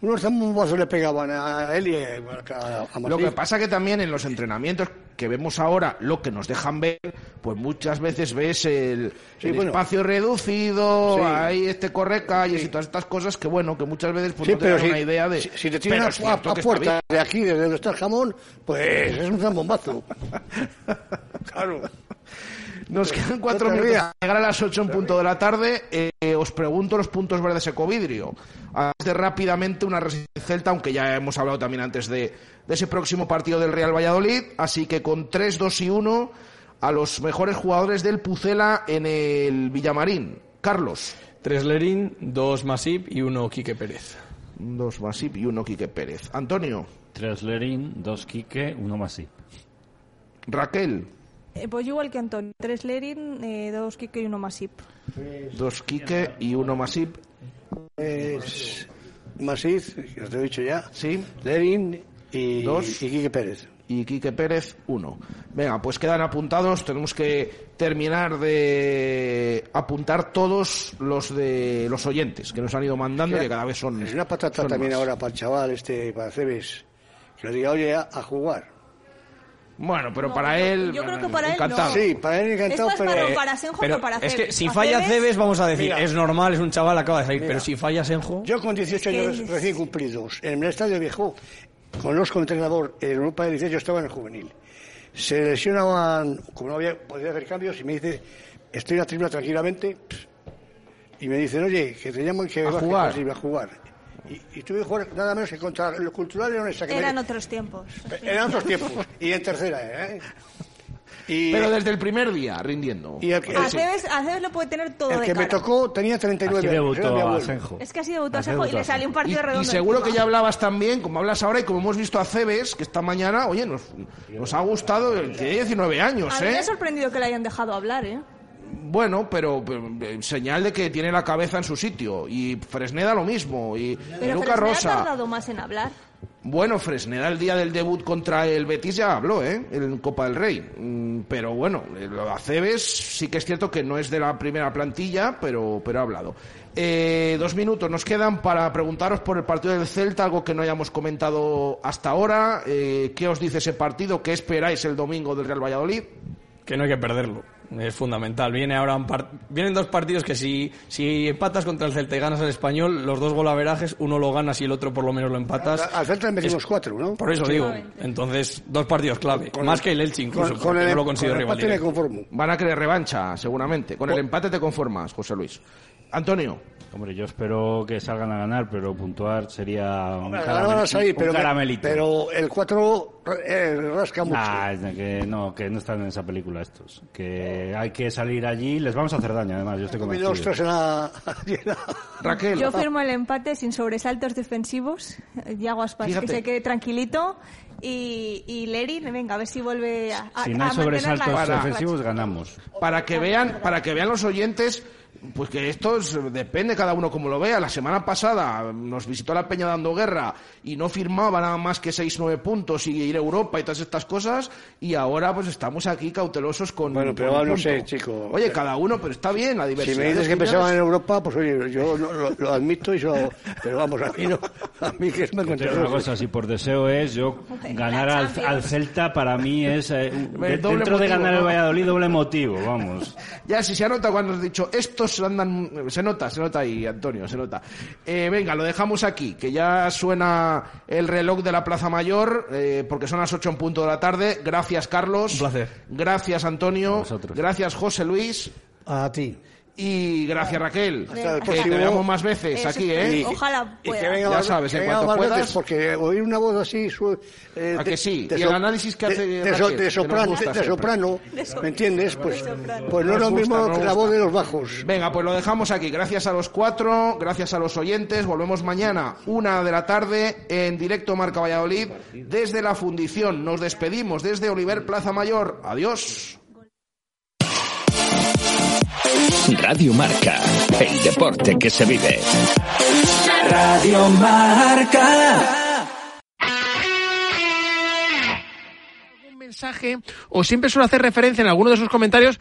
Unos bombazos le pegaban a él y a, a, a Lo que pasa que también en los entrenamientos que vemos ahora, lo que nos dejan ver, pues muchas veces ves el, Sí, el bueno. espacio reducido, Sí. hay este correcalles y todas estas cosas que bueno, que muchas veces pues no te dan si, una idea de... si, si te tiran a, puerta de aquí, desde donde está el jamón, pues es un zambombazo. claro. Nos quedan cuatro minutos llegar a las ocho en punto de la tarde. Eh, os pregunto los puntos verdes Ecovidrio. Antes rápidamente una resistencia Celta, aunque ya hemos hablado también antes de, de ese próximo partido del Real Valladolid. Así que con 3, 2 y 1 a los mejores jugadores del Pucela en el Villamarín. Carlos. Tres Lerín, dos Masip y uno Quique Pérez. Dos Masip y uno Quique Pérez. Antonio. Tres Lerín, dos Quique, uno Masip. Raquel. Eh, pues yo igual que Antonio. Tres Lerin, eh, dos Kike y uno Masip. Dos Quique y uno Masip. Es Masís, que os lo he dicho ya. Sí. Lerin y, Dos. y Quique Pérez. y Quique Pérez, uno. Venga, pues quedan apuntados. Tenemos que terminar de apuntar todos los de los oyentes que nos han ido mandando, Sí. que cada vez son. Es una patata también más. ahora para el chaval este, para Cebes, que le diga, oye, a, a jugar. Bueno, pero No, para él. yo creo que para él encantado. no. Sí, para él encantado, Es pero... para, para Senjo Pero que para es que si falla Cebes- Cebes, vamos a decir, Mira. es normal, es un chaval, acaba de salir. Mira. Pero si falla Senjo, Yo con 18 Es que años es- recién cumplidos, en el Estadio Viejo, con los como entrenador en Europa de 18 estaba en el juvenil. Se lesionaban, como no había podía hacer cambios, y me dice, estoy en la tribuna tranquilamente, y me dicen, oye, que te llaman que A vas jugar. que vas a jugar. Y, y tuve que jugar nada menos que contra el cultural leonesa. Que me- Eran otros tiempos. eran otros tiempos. Y en tercera, ¿eh? Y, Pero desde el primer día, rindiendo. y el, que- A Cebes, a Cebes lo puede tener todo el de que me tocó tenía 39 Así años. debutó. Asenjo. Es que así debutó a Así Senjo y le salió un Y, partido y redondo. seguro que ya hablabas también, como hablas ahora y como hemos visto a Cebes, que esta mañana, oye, nos, nos ha gustado, tiene 19 años, A mí me ¿eh? ha sorprendido que le hayan dejado hablar, ¿eh? Bueno, pero, pero, eh, señal de que tiene la cabeza en su sitio. Y Fresneda lo mismo. Y, Pero Luca Fresneda ha tardado más en hablar. Bueno, Fresneda el día del debut contra el Betis ya habló, ¿eh? En Copa del Rey. Mm, Pero bueno, eh, Aceves sí que es cierto que no es de la primera plantilla, pero, pero ha hablado. Eh, dos minutos nos quedan para preguntaros por el partido del Celta, algo que no hayamos comentado hasta ahora. Eh, ¿Qué os dice ese partido? ¿Qué esperáis el domingo del Real Valladolid? que no hay que perderlo. Es fundamental. Viene ahora un par- Vienen dos partidos que si, si empatas contra el Celta y ganas al español, los dos golaverajes, uno lo ganas y el otro por lo menos lo empatas. Al Celta le metimos Es- cuatro, ¿no? Por eso digo. Entonces, dos partidos clave. Con Más el- que el Elche incluso, con- el- no lo considero con el rival empate me directo. conformo. Van a querer revancha, seguramente. Con el empate te conformas, José Luis. Antonio. Hombre, yo espero que salgan a ganar, pero puntuar sería un, Bueno, caramel- ahora van a salir, un pero, caramelito. pero el 4 rasca mucho. Nah, es de que no, que no están en esa película estos. Que hay que salir allí, les vamos a hacer daño, además, yo estoy convencido. en la... Raquel. Yo firmo el empate sin sobresaltos defensivos. Yago Aspas, que se quede tranquilito. Y, y Lerin, venga, a ver si vuelve a, a, Si no hay sobresaltos defensivos, ganamos. para que vean para que vean los oyentes Pues que esto es- depende cada uno como lo vea. La semana pasada nos visitó la Peña dando guerra y no firmaba nada más que 6-9 puntos y ir a Europa y todas estas cosas. Y ahora pues estamos aquí cautelosos con. Bueno, pero con no sé, chico. Oye, cada uno, pero está bien la Si diversidad. me de dices que pensaban en Europa, pues oye, yo lo, lo- lo admito y yo, pero vamos, a mí no, a mí que es más una cosa, si por deseo es, yo ganar al, al Celta para mí es, eh, de- dentro de motivo, ganar el. Valladolid, doble motivo, vamos. Ya, si se nota cuando has dicho, estos andan, se nota, se nota ahí, Antonio, se nota. Eh, venga, lo dejamos aquí, que ya suena el reloj de la Plaza Mayor, eh, porque son las 8 en punto de la tarde. Gracias, Carlos. Un placer. Gracias, Antonio. Gracias, José Luis. A ti. Y gracias, Raquel. Hasta el Que te próximo. veamos más veces Eso aquí. ¿eh? Ojalá Y pueda. que venga Ya más, sabes, que en venga cuanto más puedas. veces, porque oír una voz así, su- eh, ¿A que sí? de Y el análisis que de- hace de, so- Raquel, de que nos soprano, gusta de siempre. soprano, ¿me entiendes? Pues, pues no es Nos lo mismo nos que la gusta. voz de los bajos. Venga, pues lo dejamos aquí. Gracias a los cuatro, gracias a los oyentes. Volvemos mañana, una de la tarde, en directo Marca Valladolid, desde la fundición. Nos despedimos desde Oliver Plaza Mayor. Adiós. Radio Marca, el deporte que se vive. Radio Marca. mensaje o siempre suele hacer referencia en alguno de sus comentarios